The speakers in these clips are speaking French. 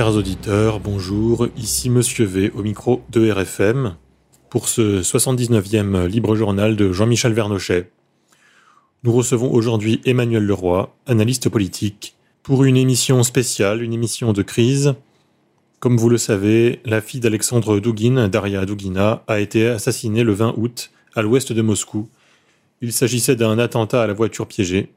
Chers auditeurs, bonjour, ici Monsieur V au micro de RFM pour ce 79e libre journal de Jean-Michel Vernochet. Nous recevons aujourd'hui Emmanuel Leroy, analyste politique, pour une émission spéciale, une émission de crise. Comme vous le savez, la fille d'Alexandre Douguin, Daria Dougina, a été assassinée le 20 août à l'ouest de Moscou. Il s'agissait d'un attentat à la voiture piégée.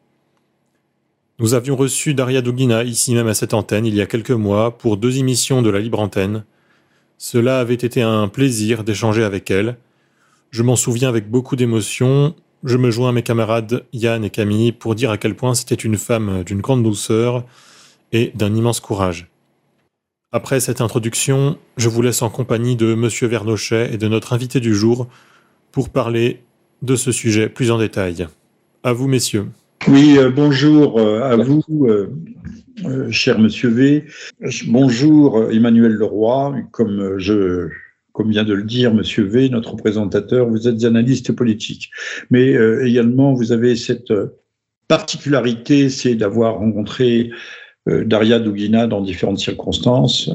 Nous avions reçu Daria Dougina ici même à cette antenne il y a quelques mois pour deux émissions de la Libre Antenne. Cela avait été un plaisir d'échanger avec elle. Je m'en souviens avec beaucoup d'émotion. Je me joins à mes camarades Yann et Camille pour dire à quel point c'était une femme d'une grande douceur et d'un immense courage. Après cette introduction, je vous laisse en compagnie de Monsieur Vernochet et de notre invité du jour pour parler de ce sujet plus en détail. À vous, messieurs. Oui, euh, bonjour euh, à vous, euh, cher Monsieur V. Bonjour Emmanuel Leroy. Comme je, comme vient de le dire Monsieur V, notre présentateur, vous êtes analyste politique, mais également vous avez cette particularité, c'est d'avoir rencontré Daria Dougina dans différentes circonstances,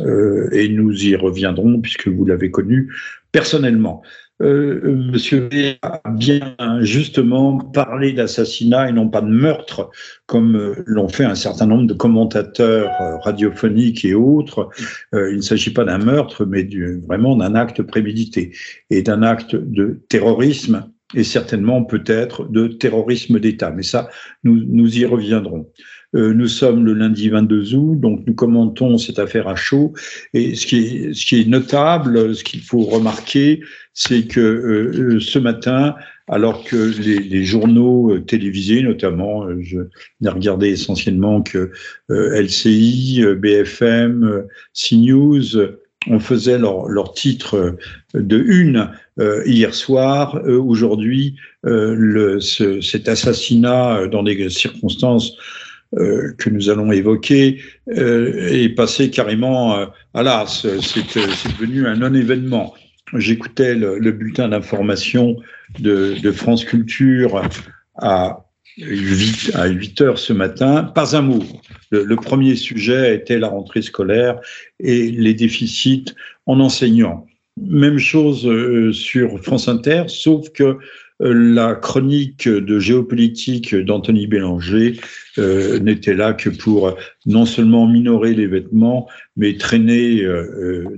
et nous y reviendrons puisque vous l'avez connu personnellement. Euh, Monsieur V a bien justement parlé d'assassinat et non pas de meurtre, comme euh, l'ont fait un certain nombre de commentateurs euh, radiophoniques et autres. il ne s'agit pas d'un meurtre, mais du, vraiment d'un acte prémédité et d'un acte de terrorisme et certainement peut-être de terrorisme d'État. Mais ça, nous, nous y reviendrons. Euh, nous sommes le lundi 22 août, donc nous commentons cette affaire à chaud. Et ce qui est, ce qui est notable, ce qu'il faut remarquer, c'est que euh, euh, ce matin, alors que les, les journaux télévisés, notamment, je n'ai regardé essentiellement que LCI, BFM, CNews, on faisait leur, leur titre de une hier soir. Aujourd'hui, le, ce, cet assassinat dans des circonstances euh, que nous allons évoquer euh, est passé carrément euh, à l'as. C'est devenu un non-événement. J'écoutais le, le, bulletin d'information de, de, France Culture à 8, à 8 heures ce matin. Pas un mot. Le, premier sujet était la rentrée scolaire et les déficits en enseignants. Même chose sur France Inter, sauf que la chronique de géopolitique d'Anthony Bélanger euh, n'était là que pour non seulement minorer les vêtements, mais traîner euh, euh,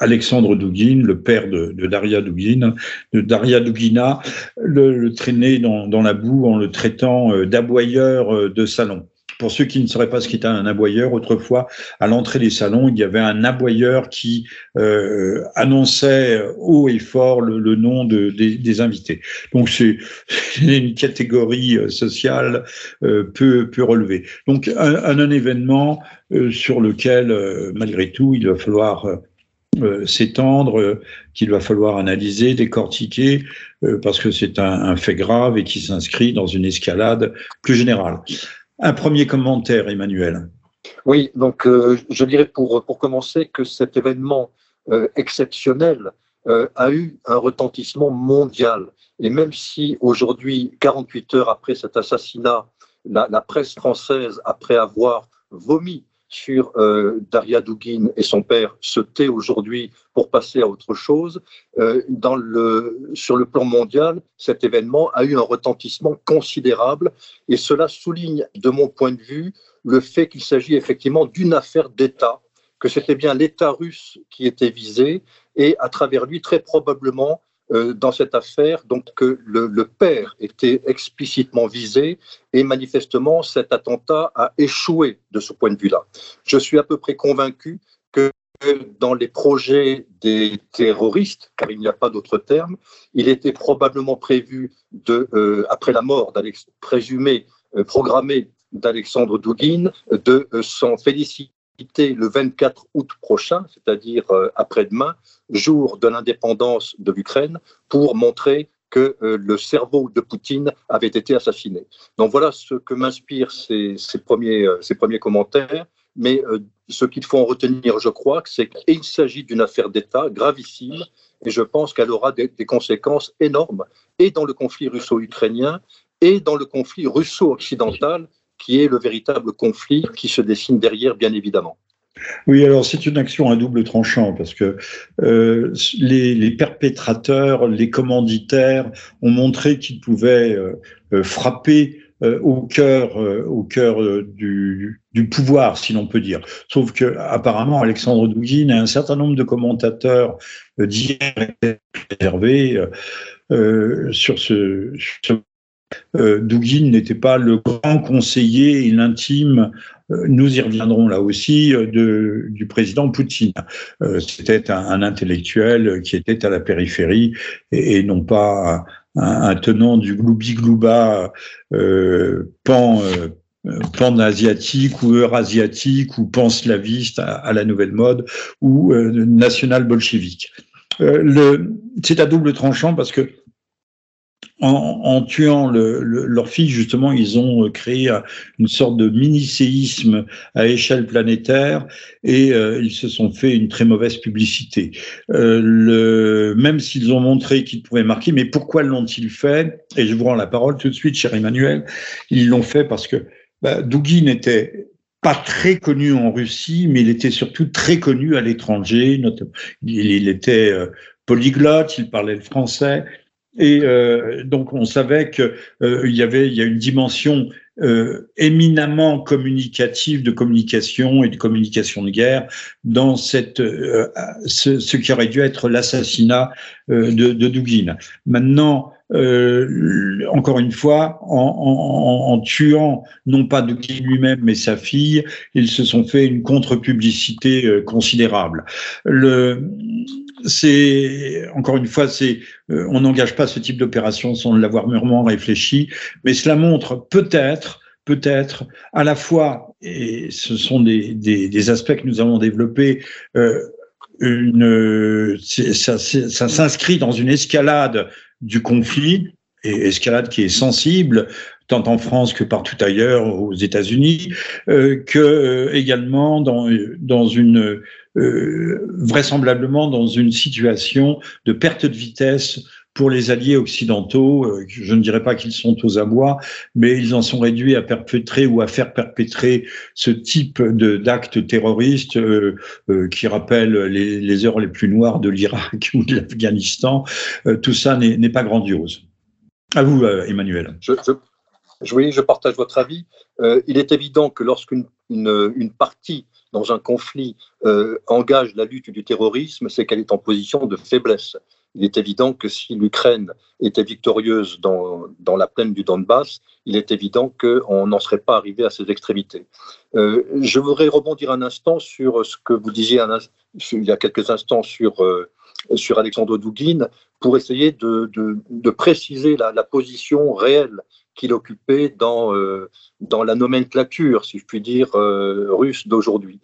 Alexandre Douguin, le père de, Daria Douguin, de Daria Dougina, le, le traîner dans, dans, la boue en le traitant d'aboyeur de salon. Pour ceux qui ne sauraient pas ce qu'était un aboyeur, autrefois, à l'entrée des salons, il y avait un aboyeur qui euh, annonçait haut et fort le, nom de, des, invités. Donc c'est une catégorie euh, sociale euh, peu, peu relevée. Donc un, un, événement euh, sur lequel, euh, malgré tout, il va falloir euh, s'étendre, qu'il va falloir analyser, décortiquer, parce que c'est un, fait grave et qui s'inscrit dans une escalade plus générale. Un premier commentaire, Emmanuel. Oui, donc euh, je dirais pour, pour commencer que cet événement euh, exceptionnel euh, a eu un retentissement mondial. Et même si aujourd'hui, 48 heures après cet assassinat, la presse française, après avoir vomi sur euh, Daria Dugin et son père se tait aujourd'hui pour passer à autre chose. Euh, sur le plan mondial, cet événement a eu un retentissement considérable et cela souligne, de mon point de vue, le fait qu'il s'agit effectivement d'une affaire d'État, que c'était bien l'État russe qui était visé et à travers lui, très probablement, euh, dans cette affaire, donc que le, père était explicitement visé et manifestement cet attentat a échoué de ce point de vue-là. Je suis à peu près convaincu que dans les projets des terroristes, car il n'y a pas d'autre terme, il était probablement prévu de, euh, après la mort présumée, euh, programmée d'Alexandre Douguin, de s'en féliciter le 24 août prochain, c'est-à-dire euh, après-demain, jour de l'indépendance de l'Ukraine, pour montrer que euh, le cerveau de Poutine avait été assassiné. Donc voilà ce que m'inspirent ces, premiers, euh, ces premiers commentaires. Mais ce qu'il faut en retenir, je crois, c'est qu'il s'agit d'une affaire d'État gravissime et je pense qu'elle aura des, conséquences énormes et dans le conflit russo-ukrainien et dans le conflit russo-occidental qui est le véritable conflit qui se dessine derrière, bien évidemment. Oui, alors c'est une action à double tranchant parce que euh, les, perpétrateurs, les commanditaires ont montré qu'ils pouvaient euh, euh, frapper au cœur, au cœur du, pouvoir, si l'on peut dire. Sauf que apparemment Alexandre Douguin et un certain nombre de commentateurs d'hier réservés sur ce, Douguin n'était pas le grand conseiller et l'intime euh, nous y reviendrons là aussi euh, du président Poutine. Euh, c'était un, intellectuel qui était à la périphérie et, non pas un, tenant du gloubi-glouba pan pan-asiatique ou eurasiatique ou pan-slaviste à, la nouvelle mode ou national-bolchevique. c'est à double tranchant parce que en, tuant leur fille, justement, ils ont euh, créé euh, une sorte de mini-séisme à échelle planétaire et euh, ils se sont fait une très mauvaise publicité. le, même s'ils ont montré qu'ils pouvaient marquer, mais pourquoi l'ont-ils fait? Et je vous rends la parole tout de suite, cher Emmanuel. Ils l'ont fait parce que bah, Douguin était pas très connu en Russie, mais il était surtout très connu à l'étranger. Il, était polyglotte, il parlait le français. Et euh, donc on savait qu'il euh, y avait il y a une dimension euh, éminemment communicative de communication et de communication de guerre dans cette euh, ce, ce, qui aurait dû être l'assassinat euh, de, de. Maintenant, encore une fois, en, en, en, tuant non pas Dugin lui-même mais sa fille, ils se sont fait une contre-publicité considérable. Le c'est encore une fois, c'est euh, on n'engage pas ce type d'opération sans l'avoir mûrement réfléchi, mais cela montre peut-être peut-être à la fois, et ce sont des, des, des aspects que nous avons développés, euh, une, ça, ça s'inscrit dans une escalade du conflit, et escalade qui est sensible, tant en France que partout ailleurs, aux États-Unis, euh, que euh, également dans, dans une euh, vraisemblablement dans une situation de perte de vitesse pour les alliés occidentaux. Euh, je ne dirais pas qu'ils sont aux abois, mais ils en sont réduits à perpétrer ou à faire perpétrer ce type d'actes terroristes euh, qui rappellent les, les, heures les plus noires de l'Irak ou de l'Afghanistan. tout ça n'est pas grandiose. À vous, Emmanuel. Je, je, je partage votre avis. il est évident que lorsqu'une une, partie dans un conflit euh, engage la lutte du terrorisme, c'est qu'elle est en position de faiblesse. Il est évident que si l'Ukraine était victorieuse dans, dans, la plaine du Donbass, il est évident qu'on n'en serait pas arrivé à ces extrémités. Euh, je voudrais rebondir un instant sur ce que vous disiez il y a quelques instants sur, euh, sur Alexandre Douguin pour essayer de, de, de préciser la, position réelle qu'il occupait dans, euh, dans la nomenclature, si je puis dire, russe d'aujourd'hui.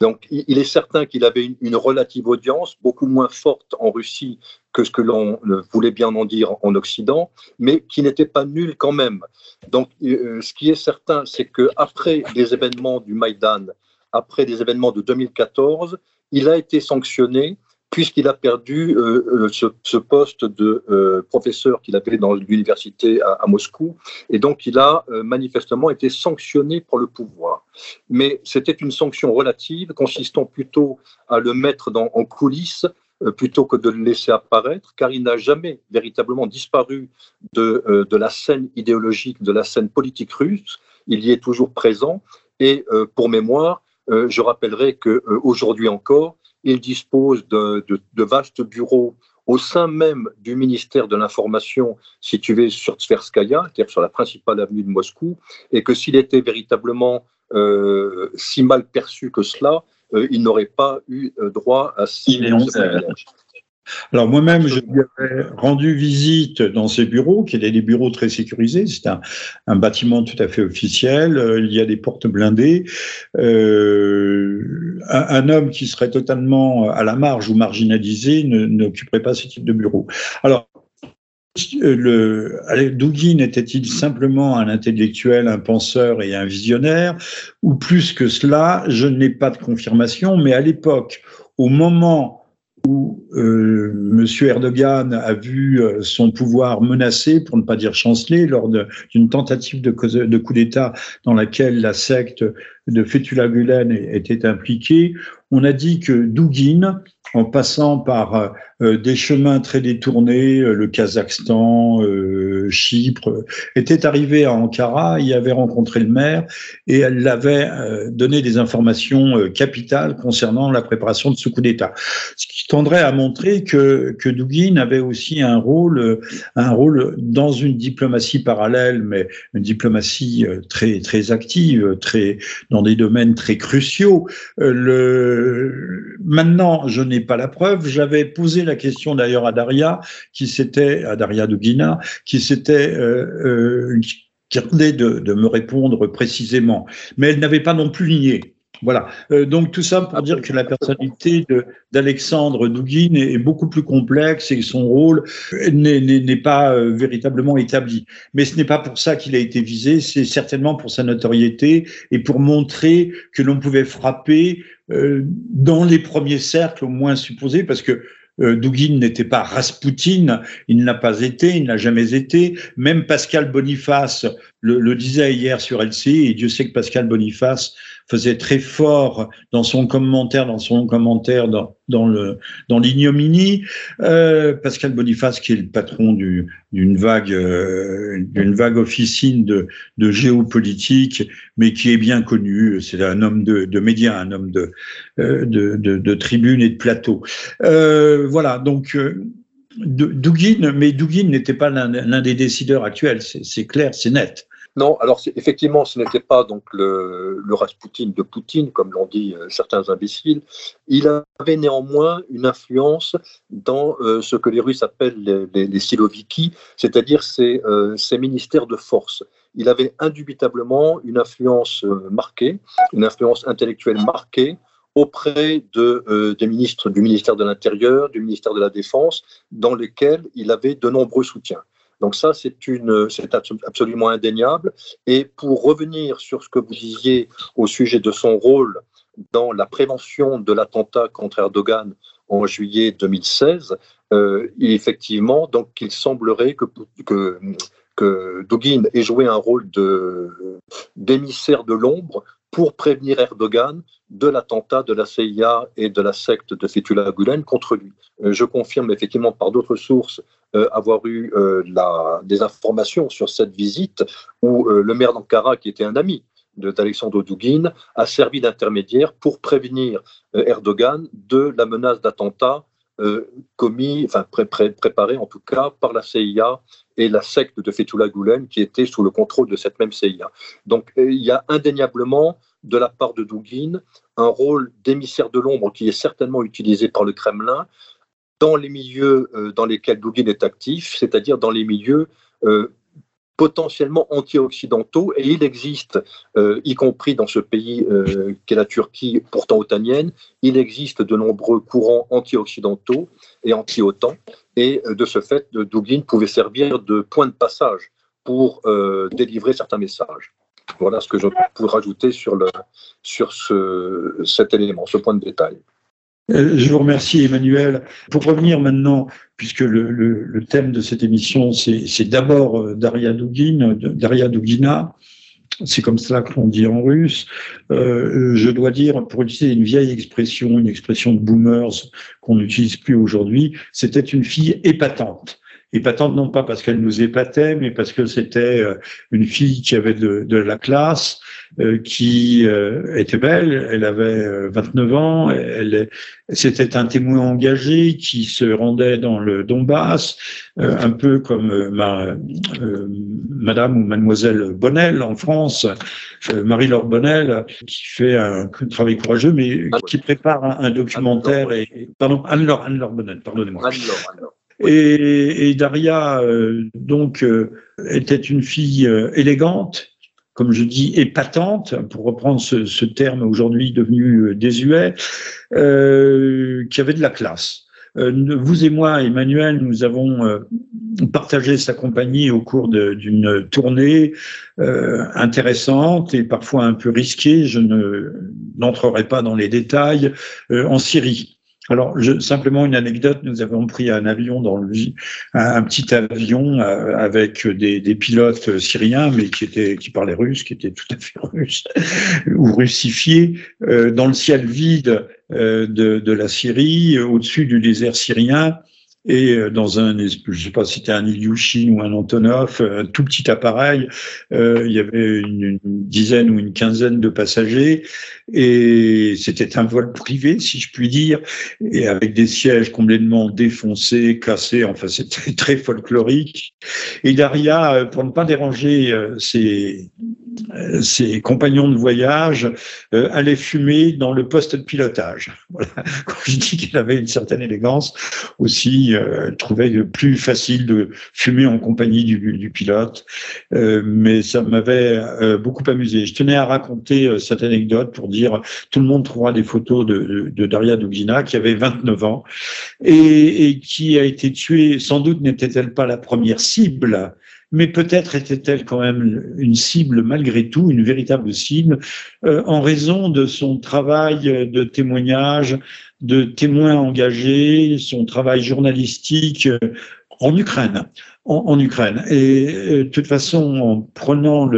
Donc, il est certain qu'il avait une, relative audience beaucoup moins forte en Russie que ce que l'on voulait bien en dire en Occident, mais qui n'était pas nul quand même. Donc, euh, ce qui est certain, c'est que après les événements du Maïdan, après les événements de 2014, il a été sanctionné puisqu'il a perdu euh, euh, ce, poste de euh, professeur qu'il avait dans l'université à, Moscou, et donc il a manifestement été sanctionné pour le pouvoir. Mais c'était une sanction relative, consistant plutôt à le mettre dans, en coulisses plutôt que de le laisser apparaître, car il n'a jamais véritablement disparu de, de la scène idéologique, de la scène politique russe. Il y est toujours présent. Et pour mémoire, je rappellerai qu'aujourd'hui encore, il dispose de, vastes bureaux au sein même du ministère de l'Information situé sur Tverskaya, c'est-à-dire sur la principale avenue de Moscou, et que s'il était véritablement euh, si mal perçu que cela, euh, il n'aurait pas eu euh, droit à ces alors moi-même, je lui avais rendu visite dans ses bureaux, qui étaient des bureaux très sécurisés. C'est un, bâtiment tout à fait officiel. Euh, il y a des portes blindées. Euh, un, homme qui serait totalement à la marge ou marginalisé n'occuperait pas ce type de bureau. Alors, le, Douguin était-il simplement un intellectuel, un penseur et un visionnaire, ou plus que cela Je n'ai pas de confirmation, mais à l'époque, au moment où euh, M. Erdogan a vu euh, son pouvoir menacé, pour ne pas dire chancelé, lors d'une tentative de, de coup d'État dans laquelle la secte de Fethullah Gulen était impliquée, on a dit que Douguin, en passant par euh, des chemins très détournés, euh, le Kazakhstan, Chypre, était arrivé à Ankara, y avait rencontré le maire et elle l'avait donné des informations capitales concernant la préparation de ce coup d'État. Ce qui tendrait à montrer que, que Douguin avait aussi un rôle, un rôle dans une diplomatie parallèle, mais une diplomatie très, très active, très, dans des domaines très cruciaux. Le, maintenant, je n'ai pas la preuve. J'avais posé la question d'ailleurs à Daria, qui s'était, à Daria qui s'était euh, euh, de, de, me répondre précisément. Mais elle n'avait pas non plus nié. Voilà. Euh, donc tout ça pour dire que la personnalité d'Alexandre Douguin est, beaucoup plus complexe et son rôle n'est pas euh, véritablement établi. Mais ce n'est pas pour ça qu'il a été visé, c'est certainement pour sa notoriété et pour montrer que l'on pouvait frapper dans les premiers cercles au moins supposés, parce que Douguin n'était pas Raspoutine, il ne l'a pas été, il n'a jamais été. Même Pascal Boniface le, le, disait hier sur LCI, et Dieu sait que Pascal Boniface faisait très fort dans son commentaire, dans son commentaire dans, dans le dans l'ignominie. Euh, Pascal Boniface, qui est le patron d'une vague euh, d'une vague officine de, de géopolitique, mais qui est bien connu. C'est un homme de, de médias, un homme de euh, de, de, de tribune et de plateau. Euh, voilà, donc. Euh, Douguin, mais Douguin n'était pas l'un des décideurs actuels, c'est clair, c'est net. Non, alors effectivement, ce n'était pas donc le, Rasputin de Poutine, comme l'ont dit euh, certains imbéciles. Il avait néanmoins une influence dans euh, ce que les Russes appellent les, les, siloviki, c'est-à-dire ces, euh, ces, ministères de force. Il avait indubitablement une influence marquée, une influence intellectuelle marquée auprès de, des ministres du ministère de l'Intérieur, du ministère de la Défense, dans lesquels il avait de nombreux soutiens. Donc ça, c'est absolument indéniable. Et pour revenir sur ce que vous disiez au sujet de son rôle dans la prévention de l'attentat contre Erdogan en juillet 2016, euh, effectivement, donc il semblerait que, que, ait joué un rôle de, d'émissaire de l'ombre pour prévenir Erdogan de l'attentat de la CIA et de la secte de Fethullah Gulen contre lui. Euh, je confirme effectivement par d'autres sources euh, avoir eu euh, des informations sur cette visite où le maire d'Ankara, qui était un ami d'Alexandre Douguin, a servi d'intermédiaire pour prévenir Erdogan de la menace d'attentat commis, enfin préparé en tout cas par la CIA et la secte de Fethullah Gulen qui était sous le contrôle de cette même CIA. Donc il y a indéniablement de la part de Douguin un rôle d'émissaire de l'ombre qui est certainement utilisé par le Kremlin dans les milieux euh, dans lesquels Douguin est actif, c'est-à-dire dans les milieux euh, potentiellement anti-occidentaux, et il existe, euh, y compris dans ce pays qu'est la Turquie, pourtant otanienne, il existe de nombreux courants anti-occidentaux et anti-OTAN, et de ce fait, Douguin pouvait servir de point de passage pour délivrer certains messages. Voilà ce que je peux rajouter sur, sur ce, cet élément, ce point de détail. Euh, je vous remercie Emmanuel. Pour revenir maintenant, puisque le, le, le thème de cette émission, c'est d'abord euh, Daria Dugin, Daria Dugina, c'est comme cela qu'on dit en russe. Euh, je dois dire, pour utiliser une vieille expression, une expression de boomers qu'on n'utilise plus aujourd'hui, c'était une fille épatante épatante non pas parce qu'elle nous épatait, mais parce que c'était euh, une fille qui avait de, de la classe, euh, qui euh, était belle, elle avait 29 ans, elle, c'était un témoin engagé qui se rendait dans le Donbass, un peu comme ma, Madame ou Mademoiselle Bonnel en France, Marie-Laure Bonnel, qui fait un, travail courageux, mais qui prépare un, documentaire. Et, pardon, Anne-Laure Anne Bonnel, pardonnez-moi. Et, et Daria, euh, donc, euh, était une fille euh, élégante, comme je dis, épatante, pour reprendre ce, ce terme aujourd'hui devenu désuet, qui avait de la classe. Vous et moi, Emmanuel, nous avons partagé sa compagnie au cours d'une tournée intéressante et parfois un peu risquée, je ne n'entrerai pas dans les détails, en Syrie. Alors, je, simplement une anecdote, nous avons pris un avion dans le, un, petit avion euh, avec des, des, pilotes syriens, mais qui étaient, qui parlaient russe, qui étaient tout à fait russes ou russifiés, euh, dans le ciel vide euh, de, de, la Syrie, au-dessus du désert syrien, et euh, dans un, je sais pas si c'était un Ilyushin ou un Antonov, un tout petit appareil, euh, il y avait une, dizaine ou une quinzaine de passagers et c'était un vol privé, si je puis dire, et avec des sièges complètement défoncés, cassés, enfin c'était très folklorique. Et Daria, euh, pour ne pas déranger ses, ses compagnons de voyage, allait fumer dans le poste de pilotage. Quand je dis qu'elle avait une certaine élégance, aussi euh, trouvait plus facile de fumer en compagnie du, pilote, euh, mais ça m'avait euh, beaucoup amusé. Je tenais à raconter euh, cette anecdote pour dire tout le monde trouvera des photos de, Daria Dugina qui avait 29 ans et, et qui a été tuée. Sans doute n'était-elle pas la première cible mais peut-être était-elle quand même une cible malgré tout, une véritable cible, euh, en raison de son travail de témoignage, de témoin engagé, son travail journalistique euh, en Ukraine. En, Ukraine. Et euh, de toute façon, en prenant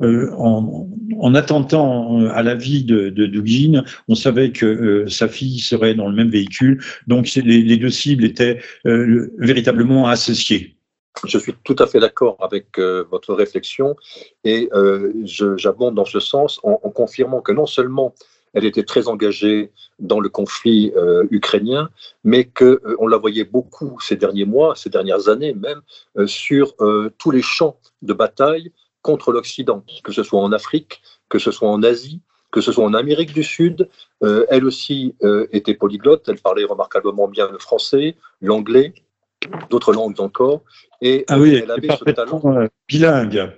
en, en, attentant à la vie de, de on savait que sa fille serait dans le même véhicule. Donc les, deux cibles étaient véritablement associées. Je suis tout à fait d'accord avec euh, votre réflexion et euh, j'abonde dans ce sens en, confirmant que non seulement elle était très engagée dans le conflit euh, ukrainien, mais qu'on la voyait beaucoup ces derniers mois, ces dernières années même, sur tous les champs de bataille contre l'Occident, que ce soit en Afrique, que ce soit en Asie, que ce soit en Amérique du Sud. elle aussi était polyglotte, elle parlait remarquablement bien le français, l'anglais, d'autres langues encore. Et ah oui, elle avait ce talent. Euh, bilingue,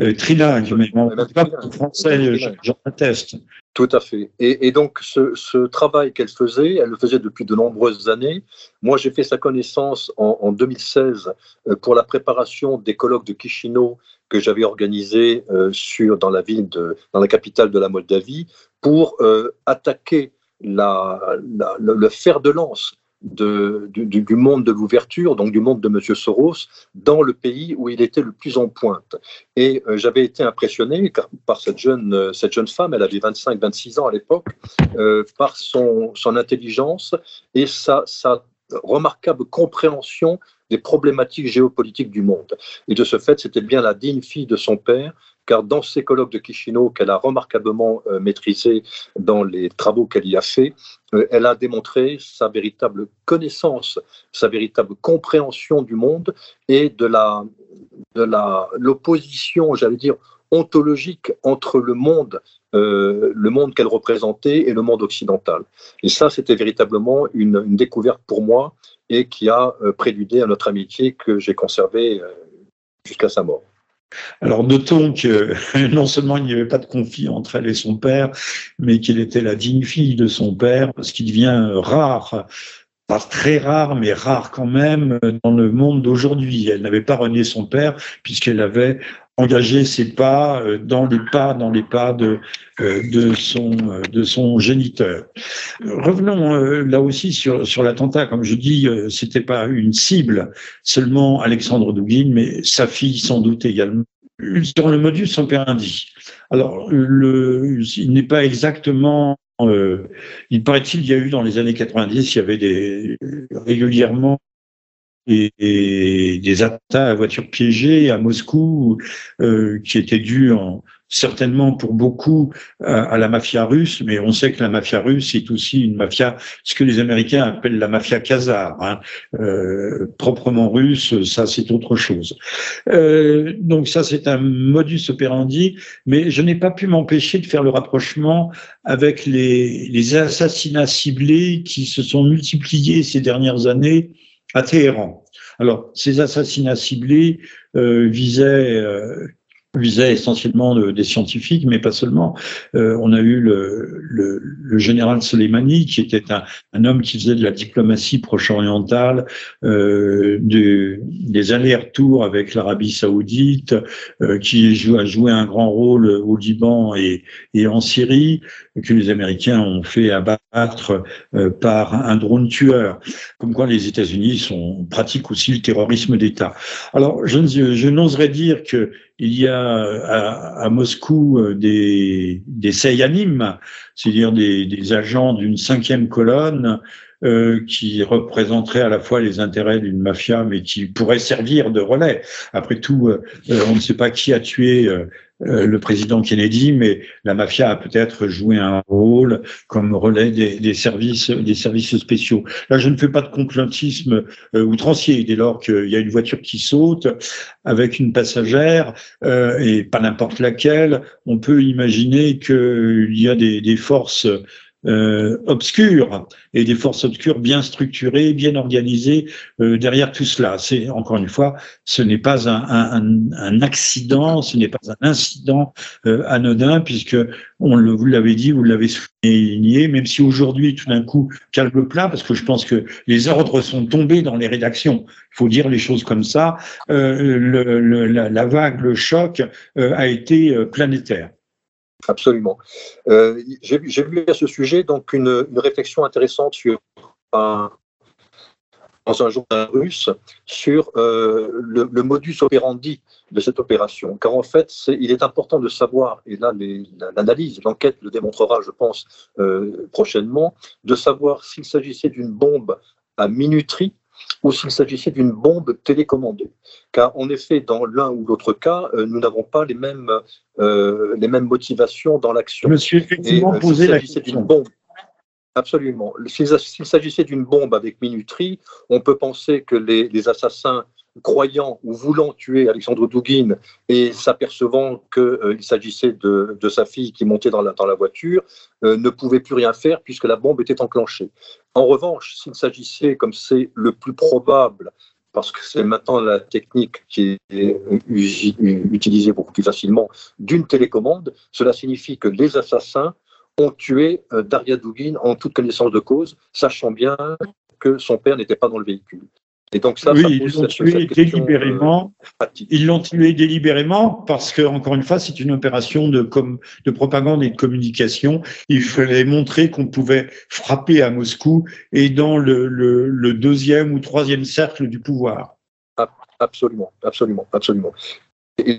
euh, trilingue, mais pas français, j'en atteste. Tout à fait. Et, donc, ce, travail qu'elle faisait, elle le faisait depuis de nombreuses années. Moi, j'ai fait sa connaissance en, 2016 euh, pour la préparation des colloques de Chisinau que j'avais organisés sur, dans la ville, de, dans la capitale de la Moldavie, pour attaquer la, le fer de lance du, monde de l'ouverture, donc du monde de M. Soros, dans le pays où il était le plus en pointe. Et euh, j'avais été impressionné par cette jeune, euh, cette jeune femme, elle avait 25-26 ans à l'époque, euh, par son, son intelligence et sa, sa remarquable compréhension des problématiques géopolitiques du monde. Et de ce fait, c'était bien la digne fille de son père car dans ces colloques de Chisinau qu'elle a remarquablement euh, maîtrisé dans les travaux qu'elle y a fait, euh, elle a démontré sa véritable connaissance, sa véritable compréhension du monde et de la de la l'opposition, j'allais dire ontologique entre le monde euh, le monde qu'elle représentait et le monde occidental. Et ça, c'était véritablement une, découverte pour moi et qui a prédudé à notre amitié que j'ai conservée jusqu'à sa mort. Alors notons que non seulement il n'y avait pas de conflit entre elle et son père, mais qu'il était la digne fille de son père, ce qui devient rare, pas très rare, mais rare quand même dans le monde d'aujourd'hui. Elle n'avait pas renié son père puisqu'elle avait engagé ses pas euh, dans les pas, dans les pas de, euh, de, son, euh, de son géniteur. Revenons là aussi sur, sur l'attentat. Comme je dis, c'était pas une cible, seulement Alexandre Douguin, mais sa fille sans doute également. Sur le modus operandi. Alors, le, il n'est pas exactement il paraît-il, il y a eu dans les années 90, il y avait des, régulièrement et, des attaques à voitures piégées à Moscou euh, qui étaient dues en, certainement pour beaucoup à, la mafia russe, mais on sait que la mafia russe est aussi une mafia, ce que les Américains appellent la mafia khazar, hein. euh, proprement russe, ça c'est autre chose. Euh, donc ça c'est un modus operandi, mais je n'ai pas pu m'empêcher de faire le rapprochement avec les, les assassinats ciblés qui se sont multipliés ces dernières années à Téhéran. Alors, ces assassinats ciblés euh, visaient euh, visait essentiellement des scientifiques, mais pas seulement. Euh, on a eu le, le, le, général Soleimani, qui était un, un, homme qui faisait de la diplomatie proche-orientale, euh, de, des allers-retours avec l'Arabie saoudite, euh, qui a joué un grand rôle au Liban et, et, en Syrie, que les Américains ont fait abattre euh, par un drone tueur. Comme quoi les États-Unis sont pratiquent aussi le terrorisme d'État. Alors, je, je n'oserais dire que il y a à, à Moscou euh, des, des Sayanim, c'est-à-dire des, des, agents d'une cinquième colonne euh, qui représenteraient à la fois les intérêts d'une mafia, mais qui pourraient servir de relais. Après tout, euh, on ne sait pas qui a tué euh, euh, le président Kennedy, mais la mafia a peut-être joué un rôle comme relais des, des, services, des services spéciaux. Là, je ne fais pas de complotisme euh, outrancier dès lors qu'il y a une voiture qui saute avec une passagère euh, et pas n'importe laquelle. On peut imaginer qu'il y a des, des forces euh, obscures et des forces obscures bien structurées, bien organisées euh, derrière tout cela. C'est encore une fois, ce n'est pas un, un, un, accident, ce n'est pas un incident euh, anodin puisque on le, vous l'avez dit, vous l'avez souligné, même si aujourd'hui tout d'un coup calme plat, parce que je pense que les ordres sont tombés dans les rédactions. Il faut dire les choses comme ça. Euh, le, le, la, la, vague, le choc euh, a été euh, planétaire. Absolument. Euh, J'ai vu à ce sujet donc une, réflexion intéressante dans un journal russe sur euh, le, modus operandi de cette opération. Car en fait, il est important de savoir, et là l'analyse, l'enquête le démontrera, je pense, euh, prochainement, de savoir s'il s'agissait d'une bombe à minuterie ou s'il s'agissait d'une bombe télécommandée. Car en effet, dans l'un ou l'autre cas, euh, nous n'avons pas les mêmes, euh, les mêmes motivations dans l'action. Je me suis effectivement Et, posé euh, la question. Bombe, Absolument. S'il s'agissait d'une bombe avec minuterie, on peut penser que les, les, assassins croyant ou voulant tuer Alexandre Douguin et s'apercevant qu'il euh, s'agissait de, sa fille qui montait dans la, voiture, euh, ne pouvaient plus rien faire puisque la bombe était enclenchée. En revanche, s'il s'agissait, comme c'est le plus probable, parce que c'est maintenant la technique qui est utilisée beaucoup plus facilement, d'une télécommande, cela signifie que les assassins ont tué euh, Daria Dugin en toute connaissance de cause, sachant bien que son père n'était pas dans le véhicule. Et donc ça, oui, ça ils l'ont tué délibérément. Euh, ils l'ont tué délibérément parce que, encore une fois, c'est une opération de, com de propagande et de communication. Il fallait montrer qu'on pouvait frapper à Moscou et dans le, le, le deuxième ou troisième cercle du pouvoir. Absolument, absolument, absolument. Et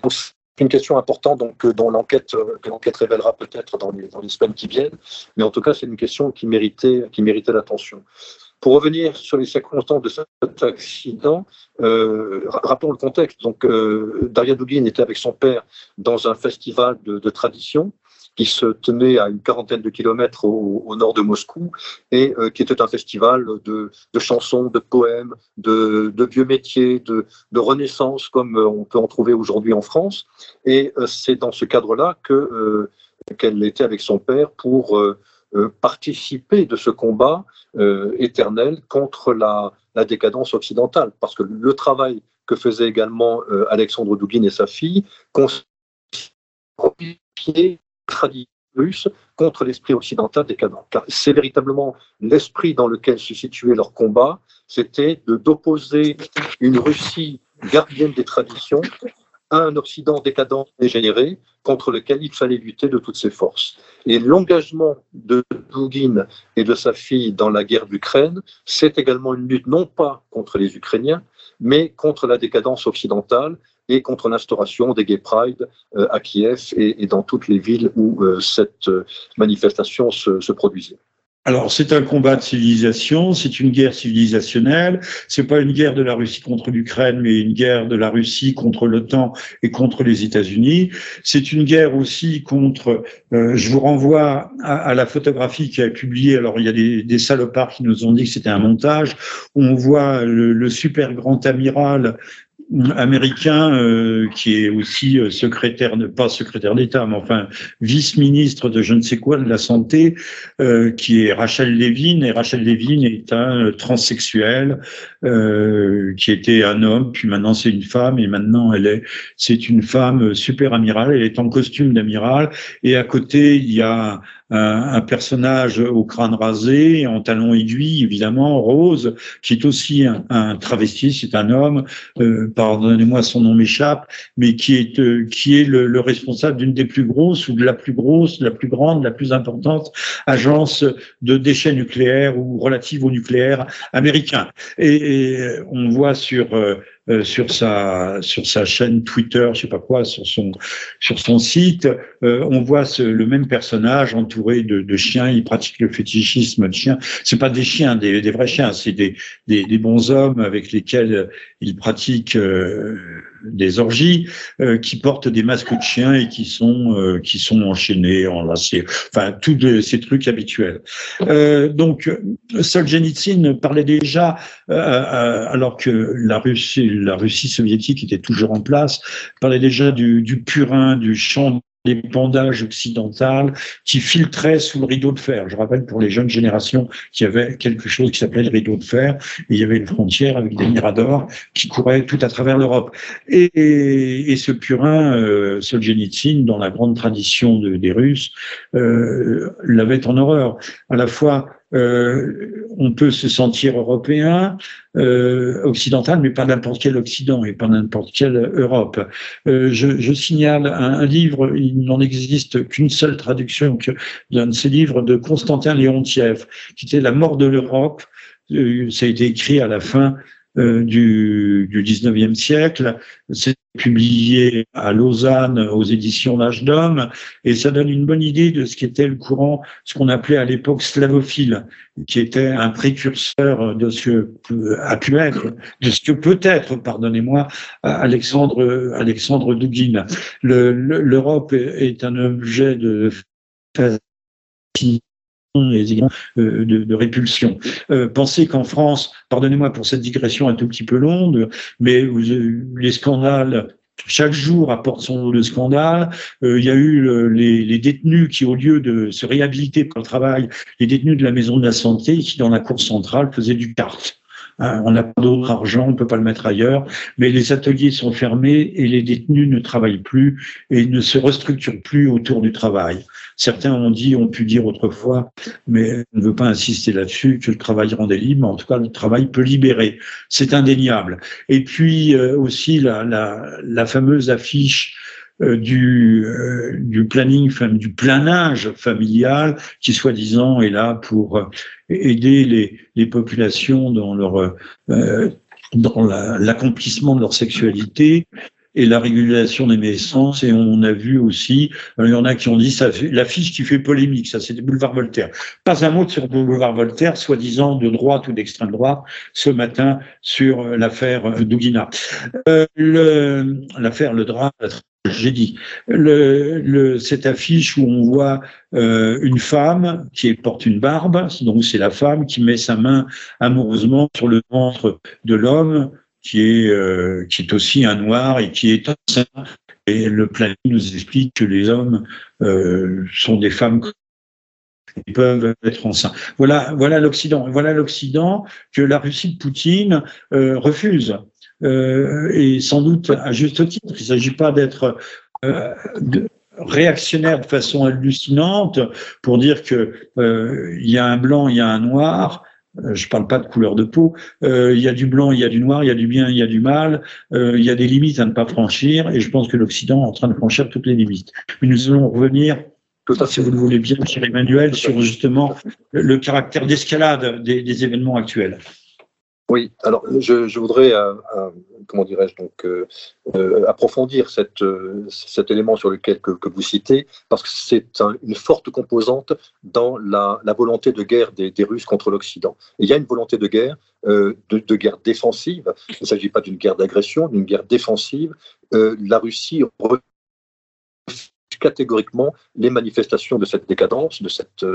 une question importante donc, dont l'enquête, que l'enquête révélera peut-être dans les, dans les semaines qui viennent, mais en tout cas, c'est une question qui méritait, qui méritait l'attention. Pour revenir sur les circonstances de cet accident, euh, rappelons le contexte. Donc, euh, Daria Dugin était avec son père dans un festival de, de tradition qui se tenait à une quarantaine de kilomètres au, au nord de Moscou et euh, qui était un festival de, de chansons, de poèmes, de, de vieux métiers, de, de, renaissance comme euh, on peut en trouver aujourd'hui en France. Et euh, c'est dans ce cadre-là que euh, qu'elle était avec son père pour euh, participer de ce combat éternel contre la, décadence occidentale. Parce que le travail que faisait également Alexandre Douguin et sa fille contre l'esprit occidental décadent. Car c'est véritablement l'esprit dans lequel se situait leur combat, c'était d'opposer une Russie gardienne des traditions un Occident décadent dégénéré contre lequel il fallait lutter de toutes ses forces. Et l'engagement de Dugin et de sa fille dans la guerre d'Ukraine, c'est également une lutte non pas contre les Ukrainiens, mais contre la décadence occidentale et contre l'instauration des Gay Pride euh, à Kiev et, dans toutes les villes où euh, cette euh, manifestation se produisait. Alors, c'est un combat de civilisation, c'est une guerre civilisationnelle. C'est pas une guerre de la Russie contre l'Ukraine, mais une guerre de la Russie contre l'OTAN et contre les États-Unis. C'est une guerre aussi contre. Euh, je vous renvoie à, la photographie qui a publiée. Alors, il y a des, des salopards qui nous ont dit que c'était un montage. On voit le, le super grand amiral américain euh, qui est aussi euh, secrétaire, pas secrétaire d'État, mais enfin vice-ministre de je ne sais quoi de la santé, euh, qui est Rachel Levine. Et Rachel Levine est un transsexuel qui était un homme, puis maintenant c'est une femme, et maintenant elle est, c'est une femme super amirale. Elle est en costume d'amiral, et à côté il y a un, personnage au crâne rasé, en talons aiguilles, évidemment, rose, qui est aussi un, travesti, c'est un homme, euh, pardonnez-moi, son nom m'échappe, mais qui est, euh, qui est le, responsable d'une des plus grosses ou de la plus grosse, la plus grande, la plus importante agence de déchets nucléaires ou relative au nucléaire américain. Et, on voit sur euh, euh, sur sa sur sa chaîne Twitter, je sais pas quoi, sur son sur son site, euh, on voit ce, le même personnage entouré de, de, chiens. Il pratique le fétichisme de chiens. C'est pas des chiens, des, des vrais chiens, c'est des, des, des bons hommes avec lesquels il pratique euh, des orgies euh, qui portent des masques de chiens et qui sont euh, qui sont enchaînés, enlacés, enfin tous ces trucs habituels. Euh, donc Solzhenitsyn parlait déjà alors que la Russie la Russie soviétique était toujours en place, parlait déjà du, du purin, du champ l'épandage occidental qui filtrait sous le rideau de fer. Je rappelle pour les jeunes générations qu'il y avait quelque chose qui s'appelait le rideau de fer, et il y avait une frontière avec des miradors qui couraient tout à travers l'Europe. Et, et, ce purin, euh, Solzhenitsyn, dans la grande tradition de, des Russes, euh, l'avait en horreur. À la fois euh, on peut se sentir européen, euh, occidental, mais pas n'importe quel Occident et pas n'importe quelle Europe. Euh, je, signale un, livre, il n'en existe qu'une seule traduction d'un de ces livres de Constantin Léontiev, qui était La mort de l'Europe. ça a été écrit à la fin euh, du, du 19e siècle. Publié à Lausanne aux éditions L'Âge d'Homme et ça donne une bonne idée de ce qu'était le courant, ce qu'on appelait à l'époque slavophile, qui était un précurseur de ce que a pu être, de ce que peut être, pardonnez-moi, Alexandre, Alexandre Douguin. L'Europe est un objet de euh, de, de, répulsion. Euh, pensez qu'en France, pardonnez-moi pour cette digression un tout petit peu longue, mais les scandales chaque jour apporte son lot de scandales. Euh, il y a eu les, les, détenus qui, au lieu de se réhabiliter pour le travail, les détenus de la maison de la santé qui, dans la cour centrale, faisaient du kart. Hein, on n'a pas d'autre argent, on ne peut pas le mettre ailleurs, mais les ateliers sont fermés et les détenus ne travaillent plus et ne se restructurent plus autour du travail. Certains ont dit, ont pu dire autrefois, mais je ne veux pas insister là-dessus, que le travail rendait libre, mais en tout cas, le travail peut libérer. C'est indéniable. Et puis euh, aussi la, la, la fameuse affiche euh, du, euh, du planning, du planage familial qui soi-disant est là pour euh, aider les, les populations dans leur dans l'accomplissement de leur sexualité et la régulation des naissances. Et on a vu aussi, il y en a qui ont dit, ça l'affiche qui fait polémique, ça c'était Boulevard Voltaire. Pas un mot sur Boulevard Voltaire, soi-disant de droite ou d'extrême droite, ce matin sur l'affaire Douguina. Euh, l'affaire, le, le drame, j'ai dit, le, le, cette affiche où on voit euh, une femme qui porte une barbe, donc c'est la femme qui met sa main amoureusement sur le ventre de l'homme, qui est euh, qui est aussi un noir et qui est enceint. Et le planning nous explique que les hommes euh, sont des femmes qui peuvent être enceints. Voilà, voilà l'Occident. Voilà l'Occident que la Russie de Poutine euh, refuse. Et sans doute à juste titre. Il ne s'agit pas d'être réactionnaire de façon hallucinante pour dire que il y a un blanc, il y a un noir. Je ne parle pas de couleur de peau. il y a du blanc, il y a du noir, il y a du bien, il y a du mal. il y a des limites à ne pas franchir, et je pense que l'Occident est en train de franchir toutes les limites. Mais nous allons revenir si vous le voulez bien, cher Emmanuel, sur justement le, caractère d'escalade des, des, événements actuels. Oui, alors je, je voudrais, euh, euh, comment dirais-je, donc euh, euh approfondir cette, euh, cet élément sur lequel que, que vous citez, parce que c'est un, une forte composante dans la, la volonté de guerre des, des Russes contre l'Occident. Il y a une volonté de guerre, de, de, guerre défensive. Il ne s'agit pas d'une guerre d'agression, d'une guerre défensive. la Russie catégoriquement les manifestations de cette décadence, de cette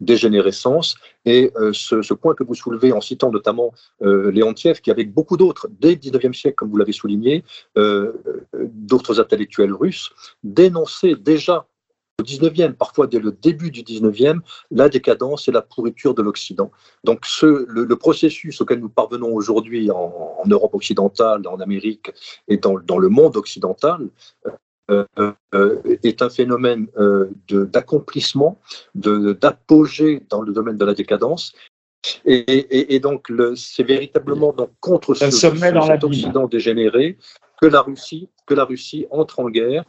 dégénérescence. Et ce, point que vous soulevez en citant notamment Léontiev, qui avec beaucoup d'autres, dès le 19e siècle, comme vous l'avez souligné, d'autres intellectuels russes, dénonçaient déjà au 19e, parfois dès le début du 19e, la décadence et la pourriture de l'Occident. Donc le, processus auquel nous parvenons aujourd'hui en, Europe occidentale, en Amérique et dans, le monde occidental, euh, euh, est un phénomène euh, d'accomplissement, d'apogée dans le domaine de la décadence. Et, et, donc, c'est véritablement donc, contre ce, cet Occident dégénéré que la Russie, que la Russie entre en guerre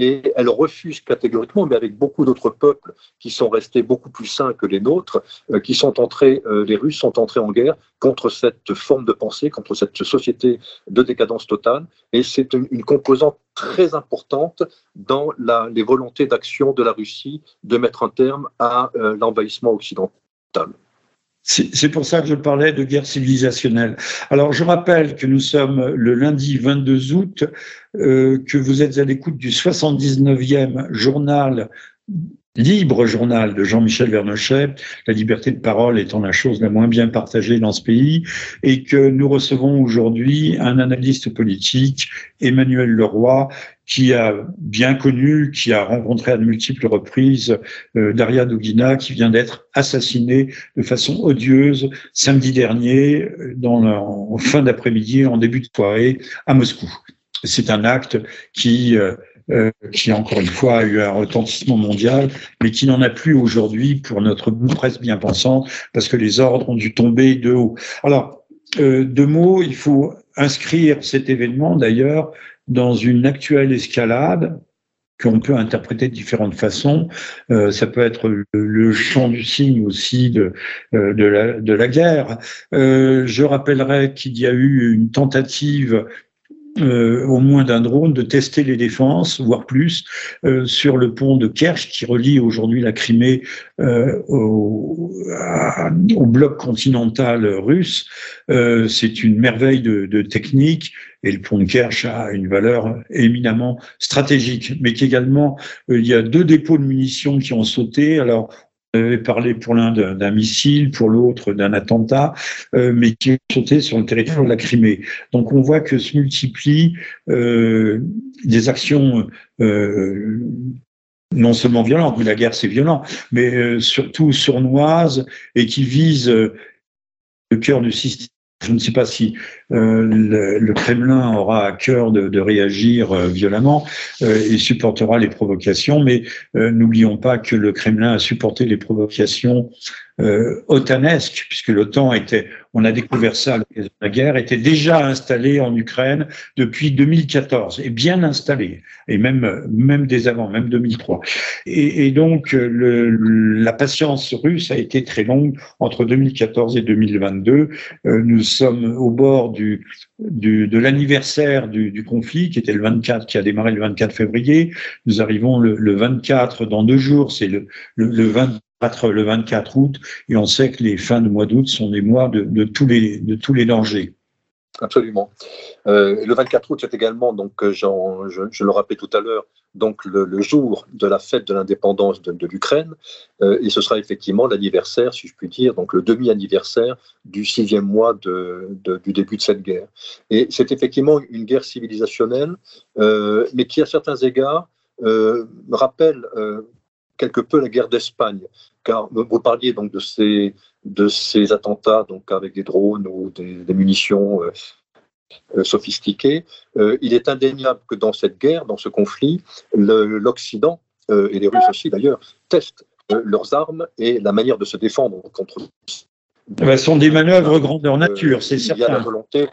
et elle refuse catégoriquement, mais avec beaucoup d'autres peuples qui sont restés beaucoup plus sains que les nôtres, euh, euh, les Russes sont entrés en guerre contre cette forme de pensée, contre cette société de décadence totale, et c'est une, composante très importante dans les volontés d'action de la Russie de mettre un terme à euh, l'envahissement occidental. C'est pour ça que je parlais de guerre civilisationnelle. Alors, je rappelle que nous sommes le lundi 22 août, euh, que vous êtes à l'écoute du 79e journal libre journal de Jean-Michel Vernochet, la liberté de parole étant la chose la moins bien partagée dans ce pays, et que nous recevons aujourd'hui un analyste politique, Emmanuel Leroy, qui a bien connu, qui a rencontré à de multiples reprises euh, Daria Dugina, qui vient d'être assassinée de façon odieuse samedi dernier, dans en fin d'après-midi, en début de soirée, à Moscou. C'est un acte qui euh, euh, qui encore une fois a eu un retentissement mondial, mais qui n'en a plus aujourd'hui pour notre presse bien pensante, parce que les ordres ont dû tomber de haut. Alors, euh, deux mots, il faut inscrire cet événement d'ailleurs dans une actuelle escalade qu'on peut interpréter de différentes façons. Euh, ça peut être le, champ du signe aussi de, la, guerre. Je rappellerai qu'il y a eu une tentative euh, au moins d'un drone, de tester les défenses, voire plus, euh, sur le pont de Kerch qui relie aujourd'hui la Crimée euh, au, au, bloc continental russe. C'est une merveille de, de, technique et le pont de Kerch a une valeur éminemment stratégique, mais qu'également il y a deux dépôts de munitions qui ont sauté. Alors avait parlé pour l'un d'un missile, pour l'autre d'un attentat, euh, mais qui ont sauté sur le territoire de la Crimée. Donc on voit que se multiplient euh, des actions euh, non seulement violentes, mais la guerre c'est violent, mais euh, surtout sournoises et qui visent le cœur du système je ne sais pas si euh, le, Kremlin aura à cœur de, de réagir euh, violemment euh, et supportera les provocations, mais n'oublions pas que le Kremlin a supporté les provocations otanesques, puisque l'OTAN était on a découvert ça à la guerre, était déjà installé en Ukraine depuis 2014, et bien installé, et même, même dès avant, même 2003. Et, donc, la patience russe a été très longue entre 2014 et 2022. Euh, nous sommes au bord du, de l'anniversaire du, conflit, qui était le 24, qui a démarré le 24 février. Nous arrivons le, le 24 dans deux jours, c'est le, le, le 20 le 24 août, et on sait que les fins de mois d'août sont des mois de, tous, les, de tous les dangers. Absolument. Euh, le 24 août, c'est également, donc, euh, je, le rappelais tout à l'heure, donc le, jour de la fête de l'indépendance de, l'Ukraine, euh, et ce sera effectivement l'anniversaire, si je puis dire, donc le demi-anniversaire du sixième mois du début de cette guerre. Et c'est effectivement une guerre civilisationnelle, mais qui, à certains égards, rappelle quelque peu la guerre d'Espagne, car vous parliez donc de ces, de ces attentats donc avec des drones ou des, munitions euh, euh, sophistiquées. Euh, il est indéniable que dans cette guerre, dans ce conflit, l'Occident, et les Russes aussi d'ailleurs, testent leurs armes et la manière de se défendre contre. Ce sont des manœuvres grandeur nature, c'est certain. Il y a la volonté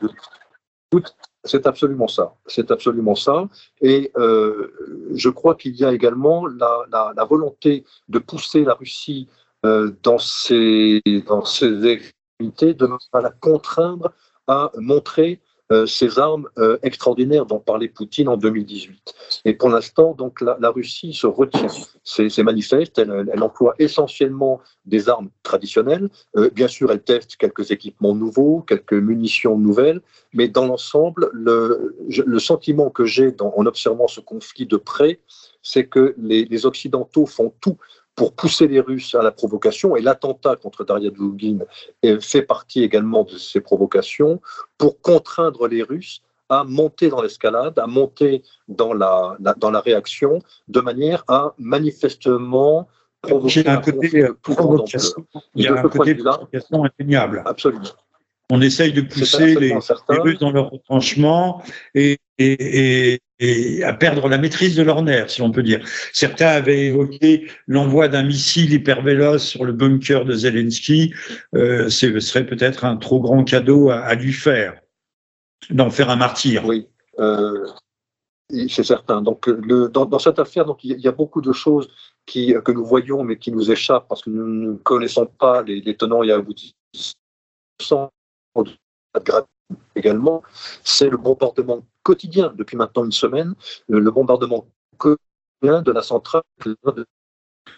de c'est absolument ça. C'est absolument ça. Et euh, je crois qu'il y a également la, volonté de pousser la Russie euh, dans ses dans ses activités, de la contraindre à montrer ces armes euh, extraordinaires dont parlait Poutine en 2018. Et pour l'instant, donc la, Russie se retient. C'est manifeste. Elle, elle, emploie essentiellement des armes traditionnelles. Euh, bien sûr, elle teste quelques équipements nouveaux, quelques munitions nouvelles, mais dans l'ensemble, le, le, sentiment que j'ai en observant ce conflit de près, c'est que les, Occidentaux font tout pour pousser les Russes à la provocation, et l'attentat contre Daria Dugin fait partie également de ces provocations, pour contraindre les Russes à monter dans l'escalade, à monter dans la, dans la réaction, de manière à manifestement provoquer un, côté provocation. Il y a un côté provocation indéniable. Absolument. On essaye de pousser les, Russes dans leur retranchement et, et, et, à perdre la maîtrise de leur nerfs, si on peut dire. Certains avaient évoqué l'envoi d'un missile hypervéloce sur le bunker de Zelensky. Euh, ce serait peut-être un trop grand cadeau à, lui faire, d'en faire un martyr. Oui. Euh, c'est certain. Donc, dans, cette affaire, donc, il y a beaucoup de choses que nous voyons, mais qui nous échappent parce que nous ne connaissons pas les, les tenants et aboutissants également, c'est le bombardement quotidien depuis maintenant une semaine, le bombardement quotidien de la centrale.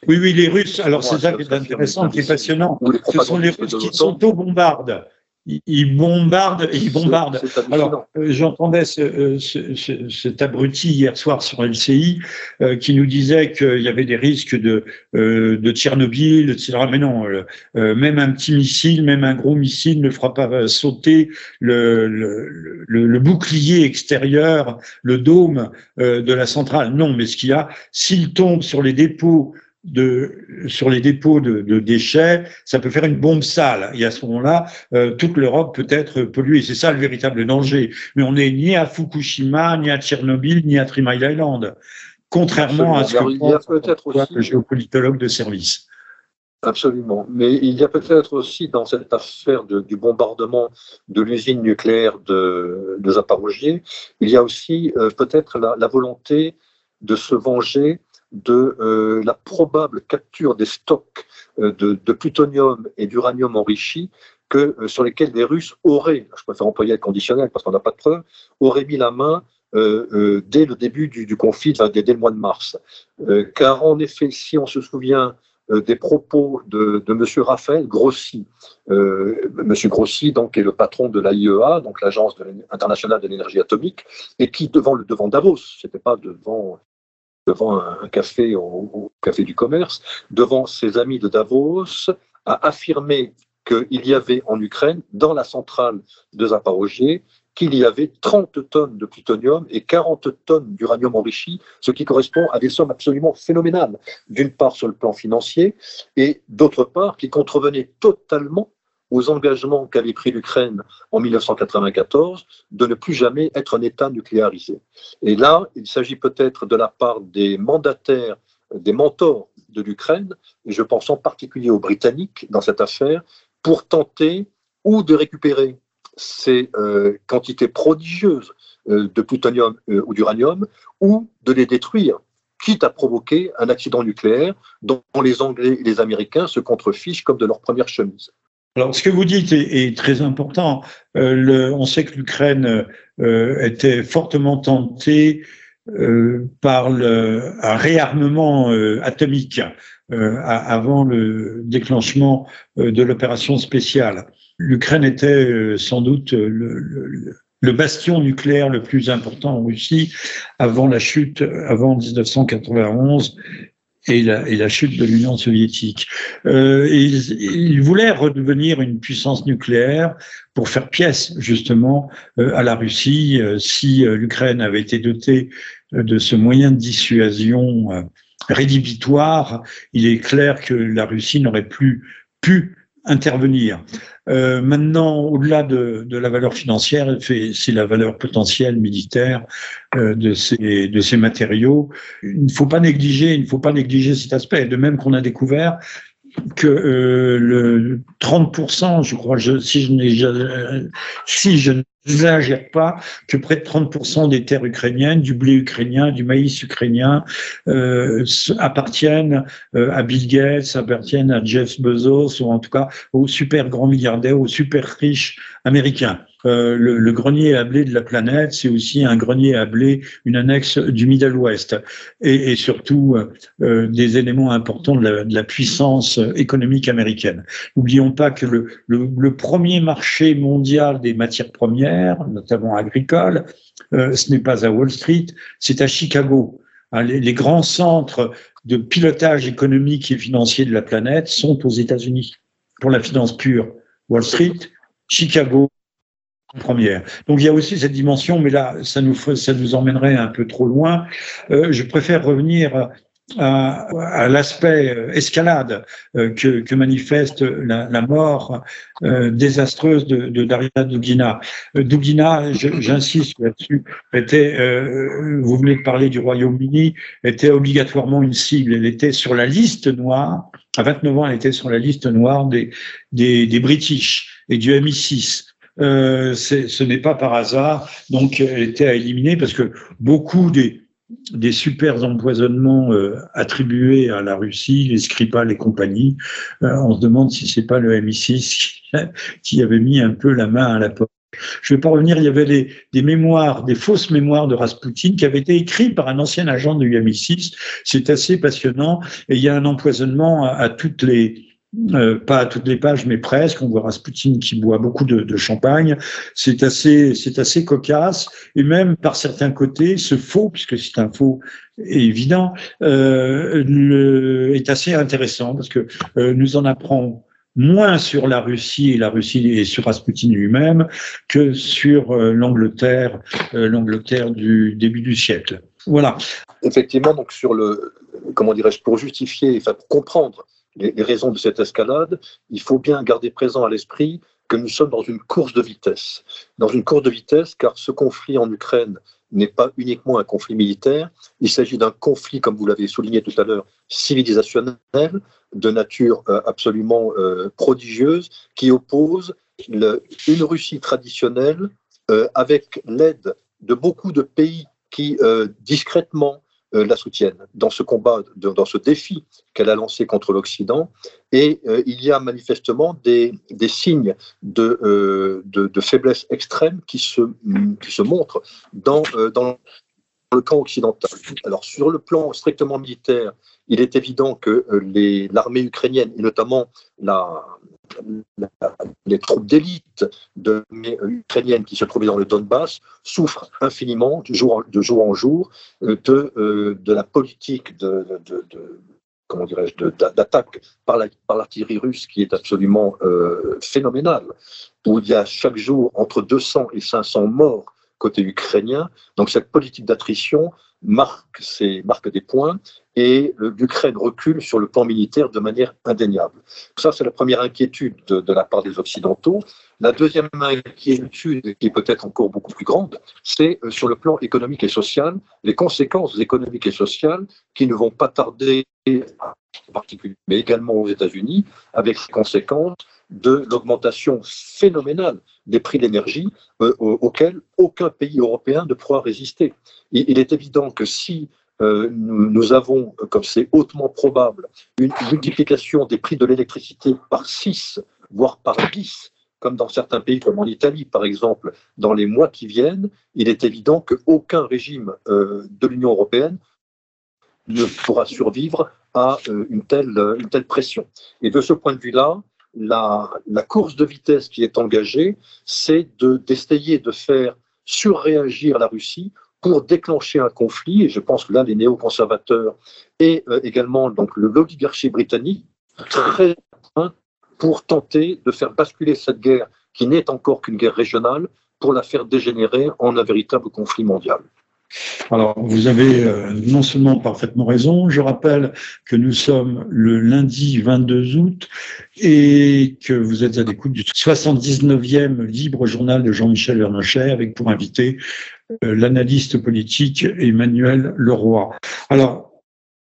Oui, oui, les Russes, alors c'est ça qui est intéressant, qui est passionnant. Ce sont les Russes qui sont au bombarde il bombarde, il bombarde. Alors, euh, j'entendais euh, ce, cet abruti hier soir sur LCI euh, qui nous disait qu'il y avait des risques de, de Tchernobyl, etc. Mais non, même un petit missile, même un gros missile ne fera pas sauter le, le, le bouclier extérieur, le dôme de la centrale. Non, mais ce qu'il y a, s'il tombe sur les dépôts de, sur les dépôts de, de, déchets, ça peut faire une bombe sale. Et à ce moment-là, euh, toute l'Europe peut être polluée. C'est ça le véritable danger. Mais on n'est ni à Fukushima, ni à Tchernobyl, ni à Three Mile Island, contrairement à ce que pense le géopolitologue de service. Absolument. Mais il y a peut-être aussi dans cette affaire de, du bombardement de l'usine nucléaire de, de il y a aussi euh, peut-être la, la volonté de se venger de euh, la probable capture des stocks euh, de, plutonium et d'uranium enrichi que, euh, sur lesquels les Russes auraient, je préfère employer le conditionnel parce qu'on n'a pas de preuves, auraient mis la main dès le début du, conflit, dès, le mois de mars. car en effet, si on se souvient des propos de, M. Raphaël Grossi. M. Grossi, donc, est le patron de l'AIEA, donc l'Agence internationale de l'énergie atomique, et qui, devant, devant Davos, c'était pas devant devant un café du commerce, devant ses amis de Davos, a affirmé qu'il y avait en Ukraine, dans la centrale de Zaporozhye, qu'il y avait 30 tonnes de plutonium et 40 tonnes d'uranium enrichi, ce qui correspond à des sommes absolument phénoménales, d'une part sur le plan financier, et d'autre part qui contrevenaient totalement aux engagements qu'avait pris l'Ukraine en 1994 de ne plus jamais être un État nucléarisé. Et là, il s'agit peut-être de la part des mandataires, des mentors de l'Ukraine, et je pense en particulier aux Britanniques dans cette affaire, pour tenter ou de récupérer ces euh, quantités prodigieuses euh, de plutonium euh, ou d'uranium, ou de les détruire quitte à provoquer un accident nucléaire dont les Anglais et les Américains se contrefichent comme de leur première chemise. Alors, ce que vous dites est, très important. Euh, on sait que l'Ukraine euh, était fortement tentée euh, par le, un réarmement atomique avant le déclenchement de l'opération spéciale. L'Ukraine était sans doute le, le, bastion nucléaire le plus important en Russie avant la chute, avant 1991 et la, chute de l'Union soviétique. Euh, il, voulait redevenir une puissance nucléaire pour faire pièce justement euh, à la Russie. Euh, si euh, l'Ukraine avait été dotée de ce moyen de dissuasion rédhibitoire, il est clair que la Russie n'aurait plus pu intervenir. Euh, maintenant, au-delà de, de, la valeur financière, c'est la valeur potentielle militaire euh, de, ces, de ces matériaux. Il ne faut pas négliger, il ne faut pas négliger cet aspect. De même qu'on a découvert que euh, le 30%, je crois, je, si je, si je n'exagère pas, que près de 30% des terres ukrainiennes, du blé ukrainien, du maïs ukrainien, euh, appartiennent euh, à Bill Gates, appartiennent à Jeff Bezos, ou en tout cas aux super grands milliardaires, aux super riches américains. Euh, le, grenier à blé de la planète, c'est aussi un grenier à blé, une annexe du Middle West, et, surtout euh, des éléments importants de la, puissance économique américaine. N'oublions pas que le, premier marché mondial des matières premières, notamment agricoles, euh, ce n'est pas à Wall Street, c'est à Chicago. Hein, les, grands centres de pilotage économique et financier de la planète sont aux États-Unis pour la finance pure. Wall Street, Chicago, première. Donc il y a aussi cette dimension, mais là, ça nous, ça nous emmènerait un peu trop loin. Euh, je préfère revenir à, l'aspect euh, escalade euh, que, que, manifeste la, la mort euh, désastreuse de, de, Daria Dugina. Dugina, j'insiste là-dessus, était, vous venez de parler du Royaume-Uni, était obligatoirement une cible. Elle était sur la liste noire. À 29 ans, elle était sur la liste noire des, des, des British et du MI6. Euh, ce n'est pas par hasard, donc elle était à éliminer parce que beaucoup des, des super empoisonnements euh, attribués à la Russie, les Skripal et compagnie. Euh, on se demande si c'est pas le MI6 qui avait mis un peu la main à la porte. Je vais pas revenir, il y avait des mémoires, des fausses mémoires de Rasputin qui avaient été écrites par un ancien agent du MI6. C'est assez passionnant et il y a un empoisonnement à toutes les, euh, pas toutes les pages, mais presque. On voit Rasputin qui boit beaucoup de, de champagne. C'est assez, c'est assez cocasse. Et même par certains côtés, ce faux, puisque c'est un faux évident, euh, le, est assez intéressant parce que euh, nous en apprend moins sur la Russie et la Russie et sur Rasputin lui-même que sur euh, l'Angleterre, l'Angleterre du début du siècle. Voilà. Effectivement, donc sur le, comment dirais-je, pour justifier, enfin pour comprendre les, raisons de cette escalade, il faut bien garder présent à l'esprit que nous sommes dans une course de vitesse. Dans une course de vitesse, car ce conflit en Ukraine n'est pas uniquement un conflit militaire, il s'agit d'un conflit, comme vous l'avez souligné tout à l'heure, civilisationnel, de nature euh, absolument euh, prodigieuse, qui oppose une Russie traditionnelle euh, avec l'aide de beaucoup de pays qui, discrètement, euh, la soutiennent dans ce combat, dans ce défi qu'elle a lancé contre l'Occident. Et euh, il y a manifestement des, des signes de, euh, de, de, faiblesse extrême qui se, qui se montrent dans, dans le camp occidental. Alors sur le plan strictement militaire, il est évident que l'armée ukrainienne, et notamment les troupes d'élite de ukrainiennes qui se trouvaient dans le Donbass souffrent infiniment de jour, en jour euh, de, euh, de la politique de, comment dirais-je, d'attaque par l'artillerie russe qui est absolument euh, phénoménale, où il y a chaque jour entre 200 et 500 morts côté ukrainien. Donc cette politique d'attrition marque, des points et l'Ukraine recule sur le plan militaire de manière indéniable. Ça, c'est la première inquiétude de, la part des Occidentaux. La deuxième inquiétude, qui est peut-être encore beaucoup plus grande, c'est euh, sur le plan économique et social, les conséquences économiques et sociales qui ne vont pas tarder, en particulier, mais également aux États-Unis, avec les conséquences de l'augmentation phénoménale des prix de l'énergie euh, auxquels aucun pays européen ne pourra résister. il est évident que si euh, nous, avons, comme c'est hautement probable, une multiplication des prix de l'électricité par 6, voire par 10, comme dans certains pays, comme en Italie par exemple, dans les mois qui viennent, il est évident qu'aucun régime euh, de l'Union européenne ne pourra survivre à une, telle, une telle pression. Et de ce point de vue-là, la, course de vitesse qui est engagée, c'est d'essayer de faire surréagir la Russie pour déclencher un conflit, et je pense que là, les néoconservateurs et euh, également donc l'oligarchie britannique, très pour tenter de faire basculer cette guerre, qui n'est encore qu'une guerre régionale, pour la faire dégénérer en un véritable conflit mondial. Alors, vous avez euh, non seulement parfaitement raison, je rappelle que nous sommes le lundi 22 août et que vous êtes à l'écoute du 79e libre journal de Jean-Michel Vernochet avec pour invité euh, l'analyste politique Emmanuel Leroy. Alors,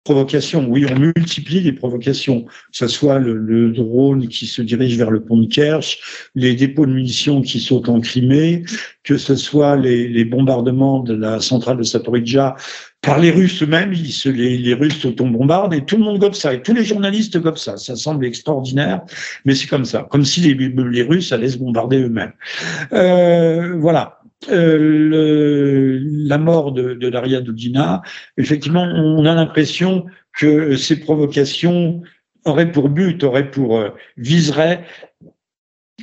provocation, oui, on multiplie les provocations, que ce soit le, drone qui se dirige vers le pont de Kerch, les dépôts de munitions qui sont en Crimée, que ce soit les, bombardements de la centrale de Saporidja par les Russes eux-mêmes, les, Russes auto-bombardent et tout le monde gobe ça, et tous les journalistes gobent ça. Ça semble extraordinaire, mais c'est comme ça, comme si les, les Russes allaient se bombarder eux-mêmes. Euh, voilà. Euh, la mort de, Daria Dugina, effectivement, on a l'impression que ces provocations auraient pour but, auraient pour euh, viseraient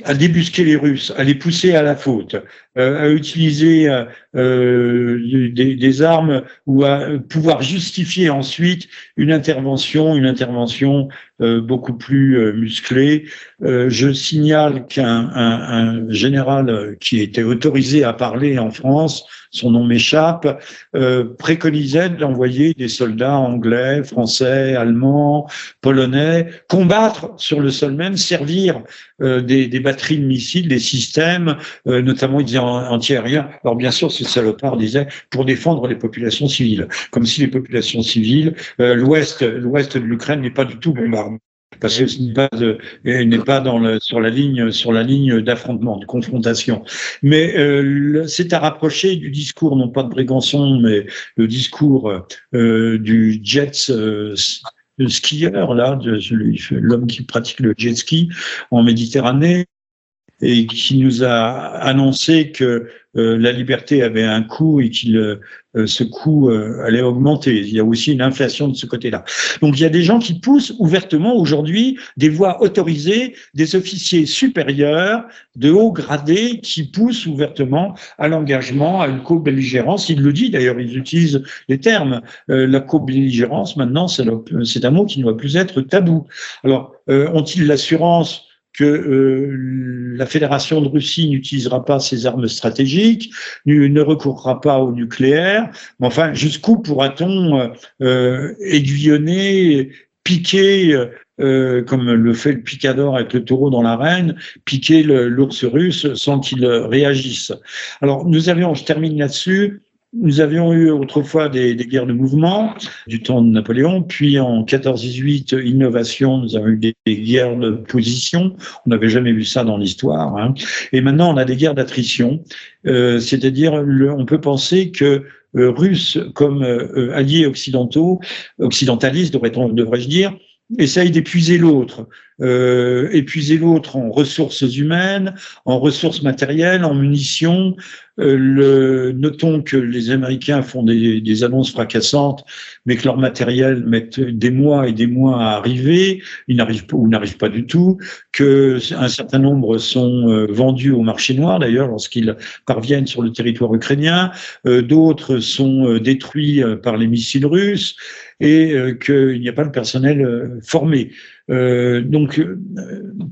à débusquer les Russes, à les pousser à la faute, à utiliser euh, euh, des, des, armes ou à pouvoir justifier ensuite une intervention, une intervention beaucoup plus musclée. je signale qu'un un, un général qui était autorisé à parler en France, son nom m'échappe, préconisait d'envoyer des soldats anglais, français, allemands, polonais combattre sur le sol même, servir des, des batteries de missiles, des systèmes, notamment ils antiaérien. Alors bien sûr, ce salopard disait pour défendre les populations civiles, comme si les populations civiles, euh, l'ouest, l'ouest de l'Ukraine n'est pas du tout bombardé parce que ce n'est pas, n'est pas dans le, sur la ligne, sur la ligne d'affrontement, de confrontation. Mais euh, c'est à rapprocher du discours, non pas de Brégançon, mais le discours euh, du jet euh, skieur là, l'homme qui pratique le jet ski en Méditerranée, et qui nous a annoncé que euh, la liberté avait un coût et qu'il euh, ce coût euh, allait augmenter. Il y a aussi une inflation de ce côté-là. Donc il y a des gens qui poussent ouvertement aujourd'hui des voies autorisées, des officiers supérieurs de haut gradé qui poussent ouvertement à l'engagement, à une co-belligérance. Il le dit d'ailleurs, ils utilisent les termes. la co-belligérance, maintenant, c'est un mot qui ne doit plus être tabou. Alors, ont-ils l'assurance que euh, la Fédération de Russie n'utilisera pas ses armes stratégiques, ne recourra pas au nucléaire. Mais enfin, jusqu'où pourra-t-on euh, euh, aiguillonner, piquer, comme le fait le picador avec le taureau dans l'arène, piquer l'ours russe sans qu'il réagisse? Alors, nous avions, je termine là-dessus, nous avions eu autrefois des, des, guerres de mouvement du temps de Napoléon, puis en 14-18, innovation, nous avons eu des, guerres de position. On n'avait jamais vu ça dans l'histoire. Hein. Et maintenant, on a des guerres d'attrition, euh, c'est-à-dire on peut penser que euh, Russes comme euh, alliés occidentaux, occidentalistes devrais-je dire, essaye d'épuiser l'autre, euh, épuiser l'autre en ressources humaines, en ressources matérielles, en munitions. Euh, le, notons que les Américains font des, des, annonces fracassantes, mais que leur matériel met des mois et des mois à arriver, ils n'arrivent pas ou n'arrivent pas du tout, que un certain nombre sont euh, vendus au marché noir d'ailleurs lorsqu'ils parviennent sur le territoire ukrainien, euh, d'autres sont détruits par les missiles russes et euh, qu'il n'y a pas de personnel euh, formé. Euh, donc,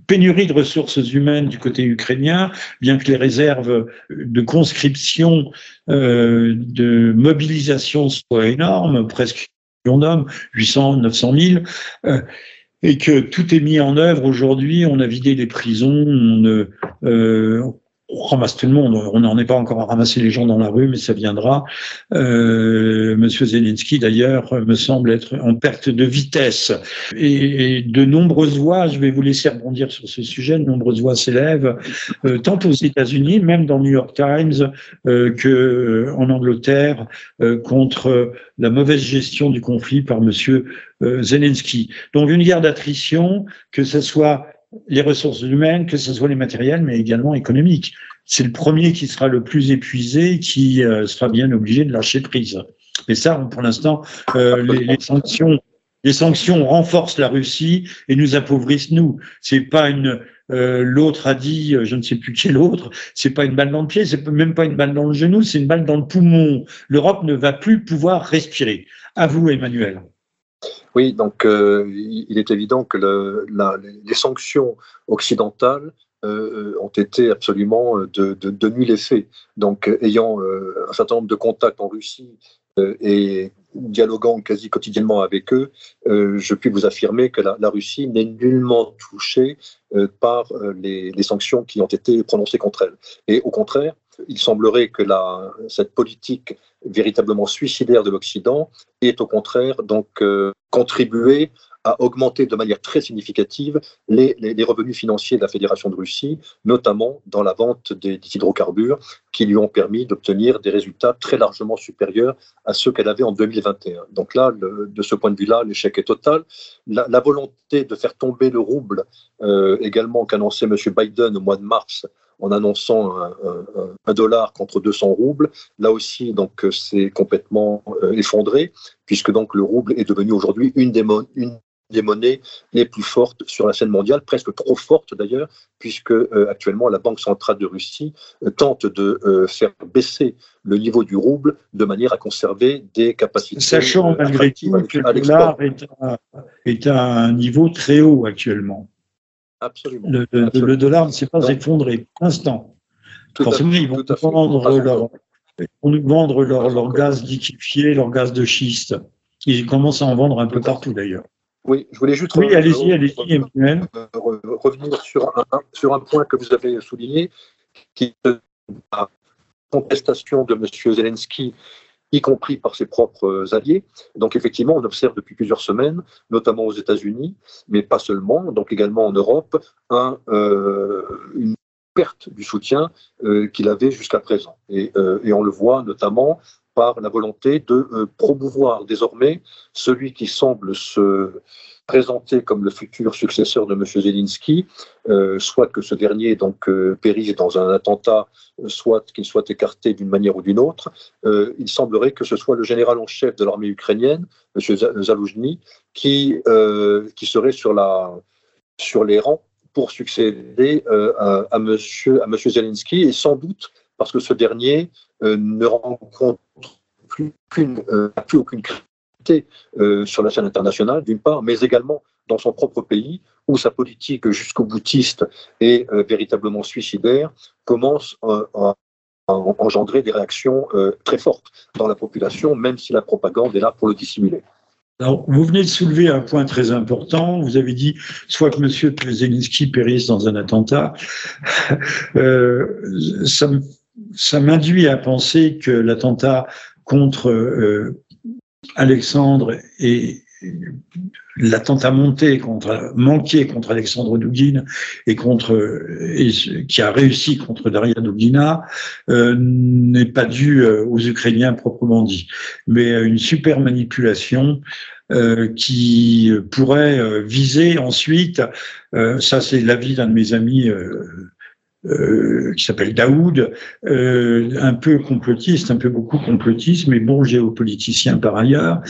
pénurie de ressources humaines du côté ukrainien, bien que les réserves de conscription, de mobilisation soient énormes, presque million d'hommes, 800, 900 000, et que tout est mis en œuvre aujourd'hui. On a vidé les prisons, on, euh, on ramasse tout le monde. On n'en est pas encore à ramasser les gens dans la rue, mais ça viendra. Euh, Monsieur Zelensky, d'ailleurs, me semble être en perte de vitesse. Et, de nombreuses voix, je vais vous laisser rebondir sur ce sujet, de nombreuses voix s'élèvent, euh, tant aux États-Unis, même dans le New York Times, euh, que euh, en Angleterre, euh, contre la mauvaise gestion du conflit par Monsieur Zelensky. Donc une guerre d'attrition, que ce soit les ressources humaines, que ce soit les matériels, mais également économiques. C'est le premier qui sera le plus épuisé, qui euh, sera bien obligé de lâcher prise. Mais ça, pour l'instant, euh, les, sanctions, les sanctions renforcent la Russie et nous appauvrissent nous. C'est pas une euh, l'autre a dit, je ne sais plus qui est l'autre, c'est pas une balle dans le pied, c'est même pas une balle dans le genou, c'est une balle dans le poumon. L'Europe ne va plus pouvoir respirer. À vous, Emmanuel. Oui, donc euh, il est évident que les sanctions occidentales euh, ont été absolument de, nul effet. Donc, ayant euh, un certain nombre de contacts en Russie et dialoguant quasi quotidiennement avec eux, je puis vous affirmer que la, Russie n'est nullement touchée par les, sanctions qui ont été prononcées contre elle. Et au contraire, il semblerait que cette politique véritablement suicidaire de l'Occident ait au contraire donc euh, contribué à augmenter de manière très significative les, revenus financiers de la Fédération de Russie, notamment dans la vente des, hydrocarbures, qui lui ont permis d'obtenir des résultats très largement supérieurs à ceux qu'elle avait en 2021. Donc là, de ce point de vue-là, l'échec est total. La, la, volonté de faire tomber le rouble, euh, également qu'annonçait M. Biden au mois de mars, en annonçant un, dollar contre 200 roubles. Là aussi, donc, c'est complètement euh, effondré, puisque donc le rouble est devenu aujourd'hui une des, une des monnaies les plus fortes sur la scène mondiale, presque trop fortes d'ailleurs, puisque euh, actuellement la Banque centrale de Russie euh, tente de euh, faire baisser le niveau du rouble de manière à conserver des capacités. Sachant malgré tout que le dollar est à, un niveau très haut actuellement. Absolument. Le, dollar ne s'est pas effondré pour l'instant. Forcément, ils vont vendre leur, nous vendre leur, leur gaz liquéfié, leur gaz de schiste. Ils commencent à en vendre un peu partout d'ailleurs. Oui, je voulais juste oui, allez-y, allez-y, Emmanuel. revenir sur un, sur un point que vous avez souligné, qui est la contestation de M. Zelensky, y compris par ses propres alliés. Donc effectivement, on observe depuis plusieurs semaines, notamment aux États-Unis, mais pas seulement, donc également en Europe, euh, une perte du soutien euh, qu'il avait jusqu'à présent. Et, euh, et, on le voit notamment par la volonté de euh, promouvoir désormais celui qui semble se présenter comme le futur successeur de M. Zelensky, euh, soit que ce dernier donc euh, périsse dans un attentat, soit qu'il soit écarté d'une manière ou d'une autre. il semblerait que ce soit le général en chef de l'armée ukrainienne, M. Zaloujny, qui, qui serait sur, la, sur les rangs pour succéder à, à, monsieur, à Zelensky, et sans doute parce que ce dernier euh, ne rencontre plus, euh, aucune crédibilité euh, sur la scène internationale, d'une part, mais également dans son propre pays, où sa politique jusqu'au boutiste et véritablement suicidaire commence à, engendrer des réactions très fortes dans la population, même si la propagande est là pour le dissimuler. Alors, vous venez de soulever un point très important. Vous avez dit soit que M. Zelensky périsse dans un attentat. ça me ça m'induit à penser que l'attentat contre euh, Alexandre et l'attentat monté contre manqué contre Alexandre Douguin et contre et, qui a réussi contre Daria Dougina euh, n'est pas dû euh, aux Ukrainiens proprement dit, mais une super manipulation euh, qui pourrait viser ensuite, ça c'est l'avis d'un de mes amis euh, qui s'appelle Daoud, euh, un peu complotiste, un peu beaucoup complotiste, mais bon géopoliticien par ailleurs,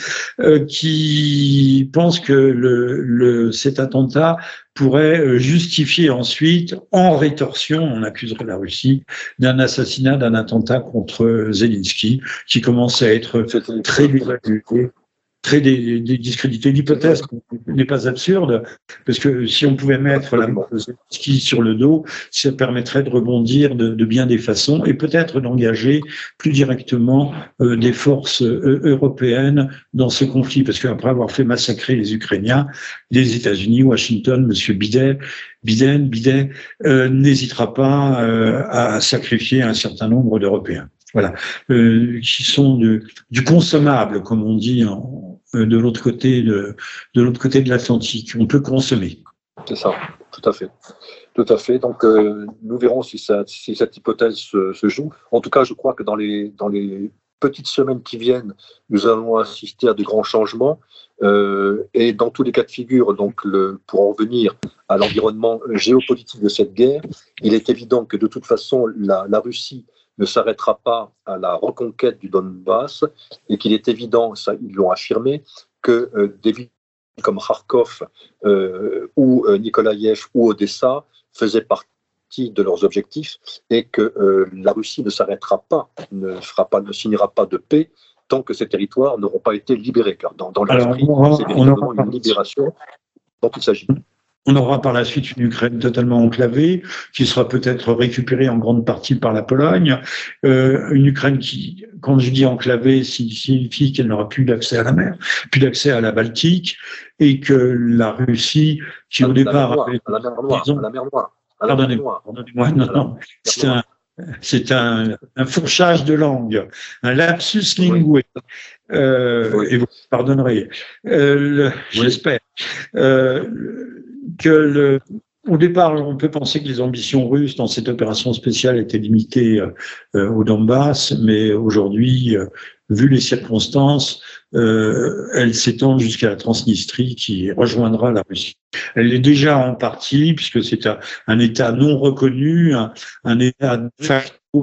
euh, qui pense que le, le, cet attentat pourrait justifier ensuite, en rétorsion, on accuserait la Russie d'un assassinat, d'un attentat contre Zelensky, qui commence à être très évalué très discrédité. L'hypothèse n'est pas absurde, parce que si on pouvait mettre la ski sur le dos, ça permettrait de rebondir de, bien des façons et peut-être d'engager plus directement euh, des forces euh, européennes dans ce conflit, parce qu'après avoir fait massacrer les Ukrainiens, les États-Unis, Washington, M. Biden, Biden, Biden euh, n'hésitera pas à sacrifier un certain nombre d'Européens voilà, euh, qui sont de, du consommable, comme on dit en, euh, de l'autre côté de, l'autre côté de l'Atlantique. On peut consommer. C'est ça, tout à fait. Tout à fait. Donc, euh, nous verrons si, si cette hypothèse se, joue. En tout cas, je crois que dans les, petites semaines qui viennent, nous allons assister à de grands changements. Euh, et dans tous les cas de figure, donc pour en revenir à l'environnement géopolitique de cette guerre, il est évident que de toute façon, la Russie ne s'arrêtera pas à la reconquête du Donbass et qu'il est évident, ça ils l'ont affirmé, que euh, des villes comme Kharkov euh, ou euh, Nikolaïev ou Odessa faisaient partie de leurs objectifs et que euh, la Russie ne s'arrêtera pas, ne, fera pas, ne signera pas de paix tant que ces territoires n'auront pas été libérés. Car dans, dans l'esprit, c'est véritablement une libération dont il s'agit. On aura par la suite une Ukraine totalement enclavée, qui sera peut-être récupérée en grande partie par la Pologne. Euh, une Ukraine qui, quand je dis enclavée, signifie qu'elle n'aura plus d'accès à la mer, plus d'accès à la Baltique, et que la Russie, qui au départ avait... la mer Noire, la mer Noire. Pardonnez-moi, pardonnez-moi, non, non, c'est un, c'est un, un, fourchage de langue, un lapsus lingué. Euh, Et vous pardonnerez, euh, j'espère. Euh, au départ, on peut penser que les ambitions russes dans cette opération spéciale étaient limitées euh, au Donbass, mais aujourd'hui, vu les circonstances, euh, elle s'étend jusqu'à la Transnistrie qui rejoindra la Russie. Elle est déjà en partie, puisque c'est un, État non reconnu, un, un État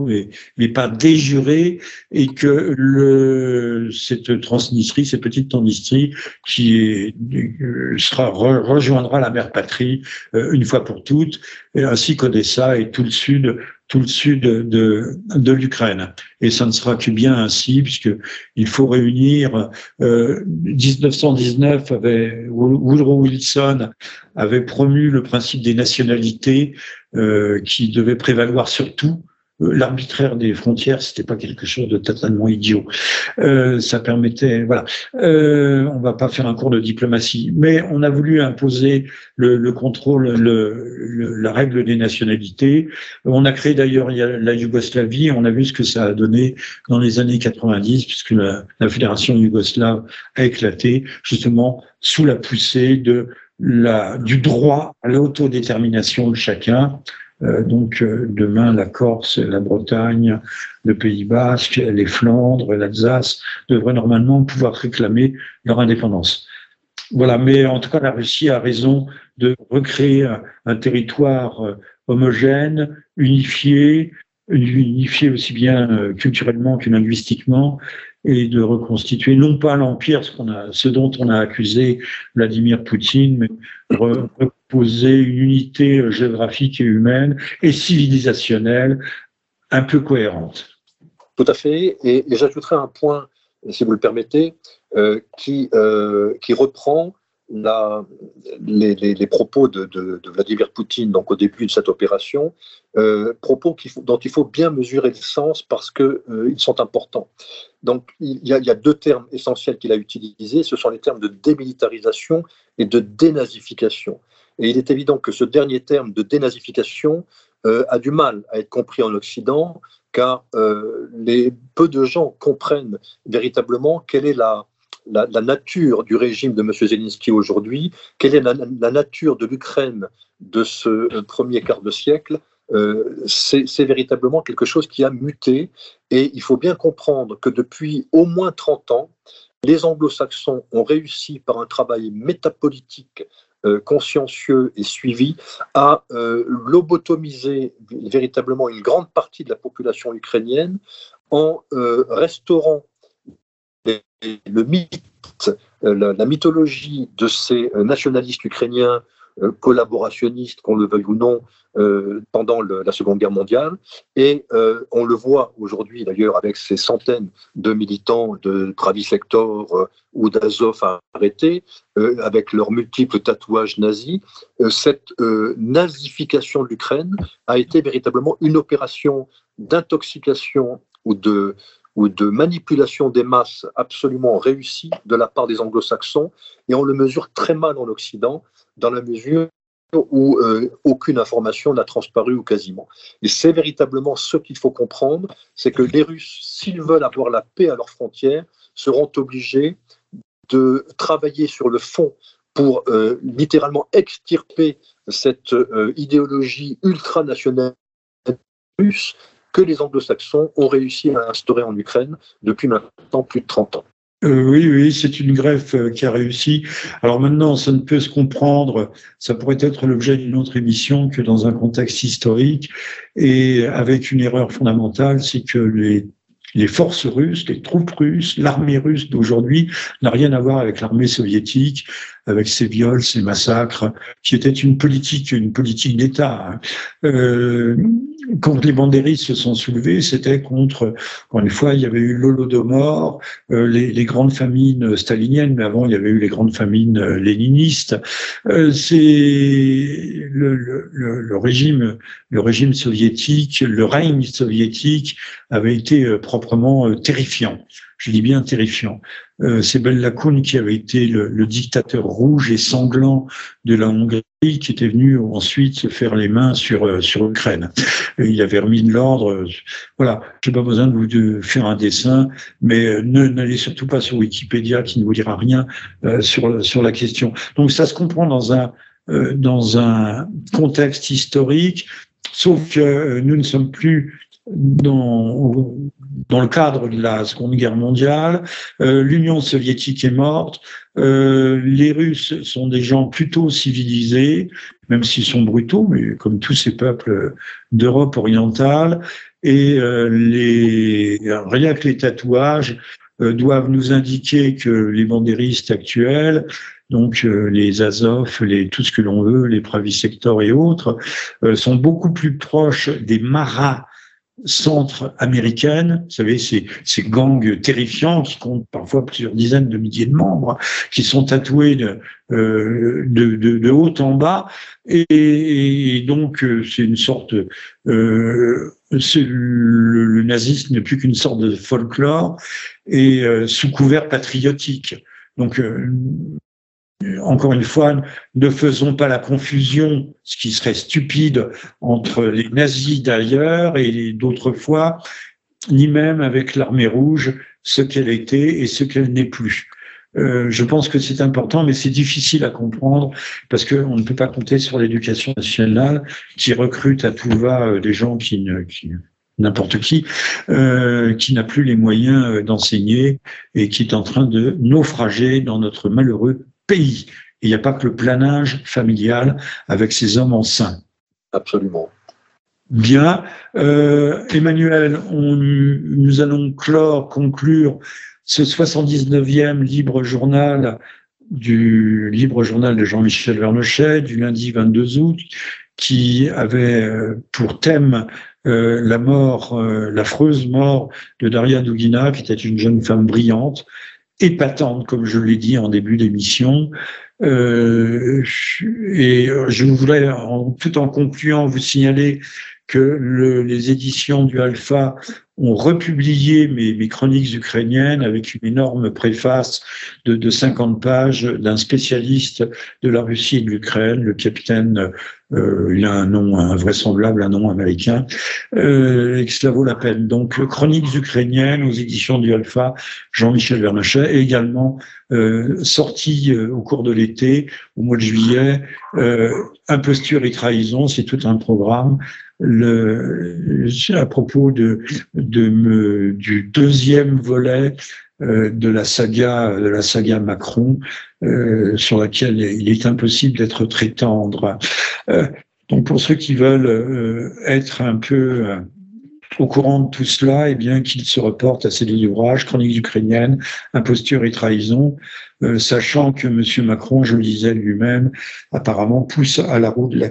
mais, mais pas déjuré, et que le, cette Transnistrie, cette petite Transnistrie, qui est, euh, sera rejoindra la mère patrie euh, une fois pour toutes, ainsi qu'Odessa et tout le sud tout le sud de, de l'Ukraine. Et ça ne sera que bien ainsi, puisque il faut réunir. Euh, 1919 avait Woodrow Wilson avait promu le principe des nationalités euh, qui devait prévaloir sur tout l'arbitraire des frontières, c'était pas quelque chose de totalement idiot. Euh, ça permettait, voilà. Euh, on va pas faire un cours de diplomatie, mais on a voulu imposer le, le contrôle, le, la règle des nationalités. On a créé d'ailleurs la Yougoslavie. On a vu ce que ça a donné dans les années 90, puisque la, la fédération yougoslave a éclaté justement sous la poussée de la, du droit à l'autodétermination de chacun, euh, donc euh, demain, la Corse, la Bretagne, le Pays Basque, les Flandres, l'Alsace devraient normalement pouvoir réclamer leur indépendance. Voilà, mais en tout cas, la Russie a raison de recréer un, territoire euh, homogène, unifié, unifié aussi bien culturellement que linguistiquement, et de reconstituer non pas l'empire, ce, ce dont on a accusé Vladimir Poutine, mais poser une unité géographique et humaine et civilisationnelle un peu cohérente. Tout à fait. Et, j'ajouterai un point, si vous le permettez, euh, qui, euh, qui reprend les, propos de, Vladimir Poutine donc au début de cette opération, euh, propos dont il faut bien mesurer le sens parce qu'ils sont importants. Donc il y, a, deux termes essentiels qu'il a utilisés, ce sont les termes de démilitarisation et de dénazification. Et il est évident que ce dernier terme de dénazification euh, a du mal à être compris en Occident, car euh, les, peu de gens comprennent véritablement quelle est la, la, nature du régime de M. Zelensky aujourd'hui, quelle est la, nature de l'Ukraine de ce euh, premier quart de siècle. c'est véritablement quelque chose qui a muté et il faut bien comprendre que depuis au moins 30 ans, les anglo-saxons ont réussi par un travail métapolitique euh, consciencieux et suivi à euh, lobotomiser véritablement une grande partie de la population ukrainienne en euh, restaurant le mythe, la, mythologie de ces nationalistes ukrainiens collaborationnistes, qu'on le veuille ou non, euh, pendant la Seconde Guerre mondiale. Et euh, on le voit aujourd'hui d'ailleurs avec ces centaines de militants de Travis Hector euh, ou d'Azov arrêtés, avec leurs multiples tatouages nazis. cette nazification de l'Ukraine a été véritablement une opération d'intoxication ou de, ou de manipulation des masses absolument réussie de la part des anglo-saxons, et on le mesure très mal en Occident, dans la mesure où euh, aucune information n'a transparu ou quasiment. Et c'est véritablement ce qu'il faut comprendre, c'est que les Russes, s'ils veulent avoir la paix à leurs frontières, seront obligés de travailler sur le fond pour euh, littéralement extirper cette euh, idéologie ultranationale russe que les anglo-saxons ont réussi à instaurer en Ukraine depuis maintenant plus de 30 ans. Euh, oui, oui, c'est une greffe euh, qui a réussi. Alors maintenant, ça ne peut se comprendre, ça pourrait être l'objet d'une autre émission que dans un contexte historique et avec une erreur fondamentale, c'est que les les forces russes, les troupes russes, l'armée russe d'aujourd'hui n'a rien à voir avec l'armée soviétique, avec ses viols, ses massacres, qui était une politique, une politique d'État. Hein. Euh, quand les bandéristes se sont soulevés, c'était contre, encore une fois, il y avait eu l'Holodomor, euh, les, les, grandes famines staliniennes, mais avant il y avait eu les grandes famines euh, léninistes. Euh, c'est le, le, le, régime, le régime soviétique, le règne soviétique avait été euh, proprement euh, terrifiant je dis bien terrifiant. Euh, c'est Lakoun qui avait été le, dictateur rouge et sanglant de la Hongrie, qui était venu ensuite se faire les mains sur euh, sur l'Ukraine. Il avait remis de l'ordre. Euh, voilà, j'ai pas besoin de vous faire un dessin, mais euh, ne n'allez surtout pas sur Wikipédia qui ne vous dira rien sur sur la question. Donc ça se comprend dans un dans un contexte historique, sauf que nous ne sommes plus dans dans le cadre de la Seconde Guerre mondiale. L'Union soviétique est morte. les Russes sont des gens plutôt civilisés, même s'ils sont brutaux, mais comme tous ces peuples d'Europe orientale. Et les, rien que les tatouages doivent nous indiquer que les bandéristes actuels donc euh, les Azov, les, tout ce que l'on veut, les Pravisector et autres, euh, sont beaucoup plus proches des maras centre-américaines, vous savez, ces, gangs terrifiants qui comptent parfois plusieurs dizaines de milliers de membres, qui sont tatoués de, euh, de, de, de haut en bas, et, donc c'est une sorte, euh, le, le, nazisme n'est plus qu'une sorte de folklore et sous couvert patriotique. Donc encore une fois, ne faisons pas la confusion, ce qui serait stupide, entre les nazis d'ailleurs et d'autrefois, ni même avec l'armée rouge, ce qu'elle était et ce qu'elle n'est plus. Euh, je pense que c'est important, mais c'est difficile à comprendre parce qu'on ne peut pas compter sur l'éducation nationale qui recrute à tout va euh, des gens qui ne, n'importe qui, euh, qui n'a plus les moyens d'enseigner et qui est en train de naufrager dans notre malheureux pays. Il n'y a pas que le planage familial avec ses hommes enceints. Absolument. Bien. Euh, Emmanuel, on, nous allons clore, conclure ce 79e libre journal du libre journal de Jean-Michel Vernochet du lundi 22 août qui avait euh, pour thème euh, la mort, euh, l'affreuse mort de Daria Dugina, qui était une jeune femme brillante, épatante, comme je l'ai dit en début d'émission. Euh, et je voudrais, en, tout en concluant, vous signaler que le, les éditions du Alpha ont republié mes, mes, chroniques ukrainiennes avec une énorme préface de, de 50 pages d'un spécialiste de la Russie et de l'Ukraine, le capitaine, euh, il a un nom invraisemblable, un nom américain, euh, et que cela vaut la peine. Donc, chroniques ukrainiennes aux éditions du Alpha, Jean-Michel Vernochet, et également euh, sorti euh, au cours de l'été, au mois de juillet, euh, Imposture et trahison, c'est tout un programme le, à propos de, de me, du deuxième volet euh, de la saga de la saga Macron euh, sur laquelle il est impossible d'être très tendre. Euh, donc pour ceux qui veulent euh, être un peu euh, au courant de tout cela, eh bien qu'ils se reportent à ces deux ouvrages, Chroniques ukrainiennes, Imposture et trahison, sachant que M. Macron, je le disais lui-même, apparemment pousse à la roue de la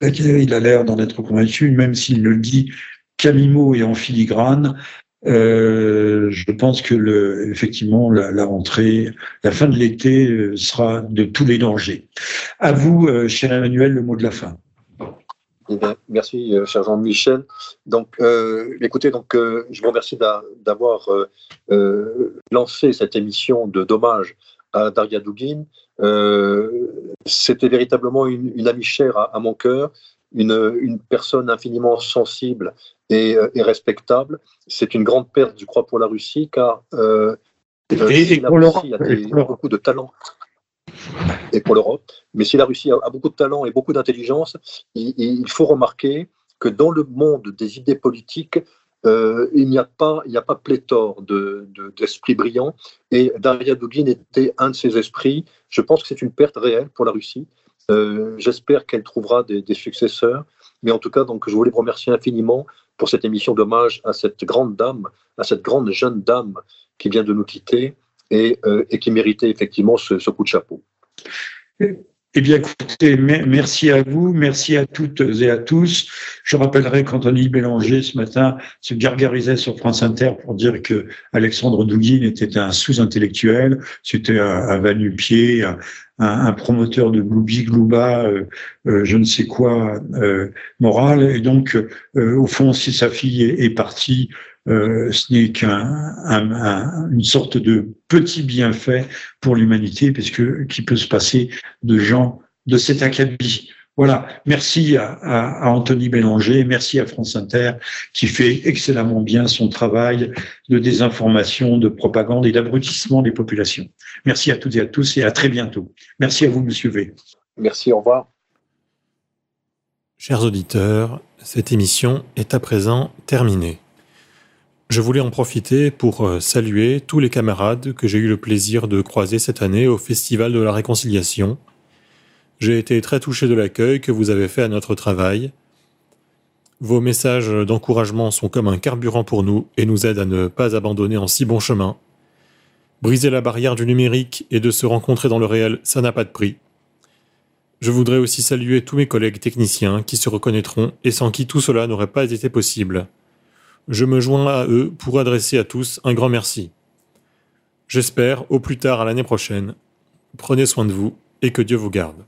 il a l'air d'en être convaincu, même s'il le dit camimo et en filigrane. Euh, je pense que effectivement la, rentrée, la fin de l'été euh, sera de tous les dangers. À vous, euh, cher Emmanuel, le mot de la fin. Eh merci, cher Jean-Michel. Donc, écoutez, donc, je vous remercie d'avoir lancé cette émission de dommage à Daria Dugin. Euh, c'était véritablement une, une, amie chère à, à mon cœur, une, une, personne infiniment sensible et, euh, et respectable. C'est une grande perte, je crois, pour la Russie, car euh, et, si la Russie a, des, beaucoup de talent et pour l'Europe. Mais si la Russie a, a, beaucoup de talent et beaucoup d'intelligence, il, il, faut remarquer que dans le monde des idées politiques, euh, il n'y a pas, il n'y a pas pléthore de, de, d'esprits brillants. Et Daria Dugin était un de ces esprits. Je pense que c'est une perte réelle pour la Russie. Euh, j'espère qu'elle trouvera des, successeurs. Mais en tout cas, donc, je voulais vous remercier infiniment pour cette émission d'hommage à cette grande dame, à cette grande jeune dame qui vient de nous quitter et, euh, qui méritait effectivement ce coup de chapeau. Eh bien, écoutez, merci à vous, merci à toutes et à tous. Je rappellerai qu'Anthony Bélanger, ce matin, se gargarisait sur France Inter pour dire que Alexandre Douguin était un sous-intellectuel, c'était un, un va-nu-pied, un, un, promoteur de gloubi glouba, euh, euh, je ne sais quoi, euh, moral. Et donc, euh, au fond, si sa fille est partie, euh, ce n'est qu'une sorte de petit bienfait pour l'humanité, puisque qui peut se passer de gens de cet acabit. Voilà, merci à, à, à, Anthony Bélanger, merci à France Inter qui fait excellemment bien son travail de désinformation, de propagande et d'abrutissement des populations. Merci à toutes et à tous et à très bientôt. Merci à vous, Monsieur V. Merci, au revoir. Chers auditeurs, cette émission est à présent terminée. Je voulais en profiter pour euh, saluer tous les camarades que j'ai eu le plaisir de croiser cette année au Festival de la Réconciliation. J'ai été très touché de l'accueil que vous avez fait à notre travail. Vos messages d'encouragement sont comme un carburant pour nous et nous aident à ne pas abandonner en si bon chemin. Briser la barrière du numérique et de se rencontrer dans le réel, ça n'a pas de prix. Je voudrais aussi saluer tous mes collègues techniciens qui se reconnaîtront et sans qui tout cela n'aurait pas été possible. Je me joins à eux pour adresser à tous un grand merci. J'espère, au plus tard à l'année prochaine. Prenez soin de vous et que Dieu vous garde.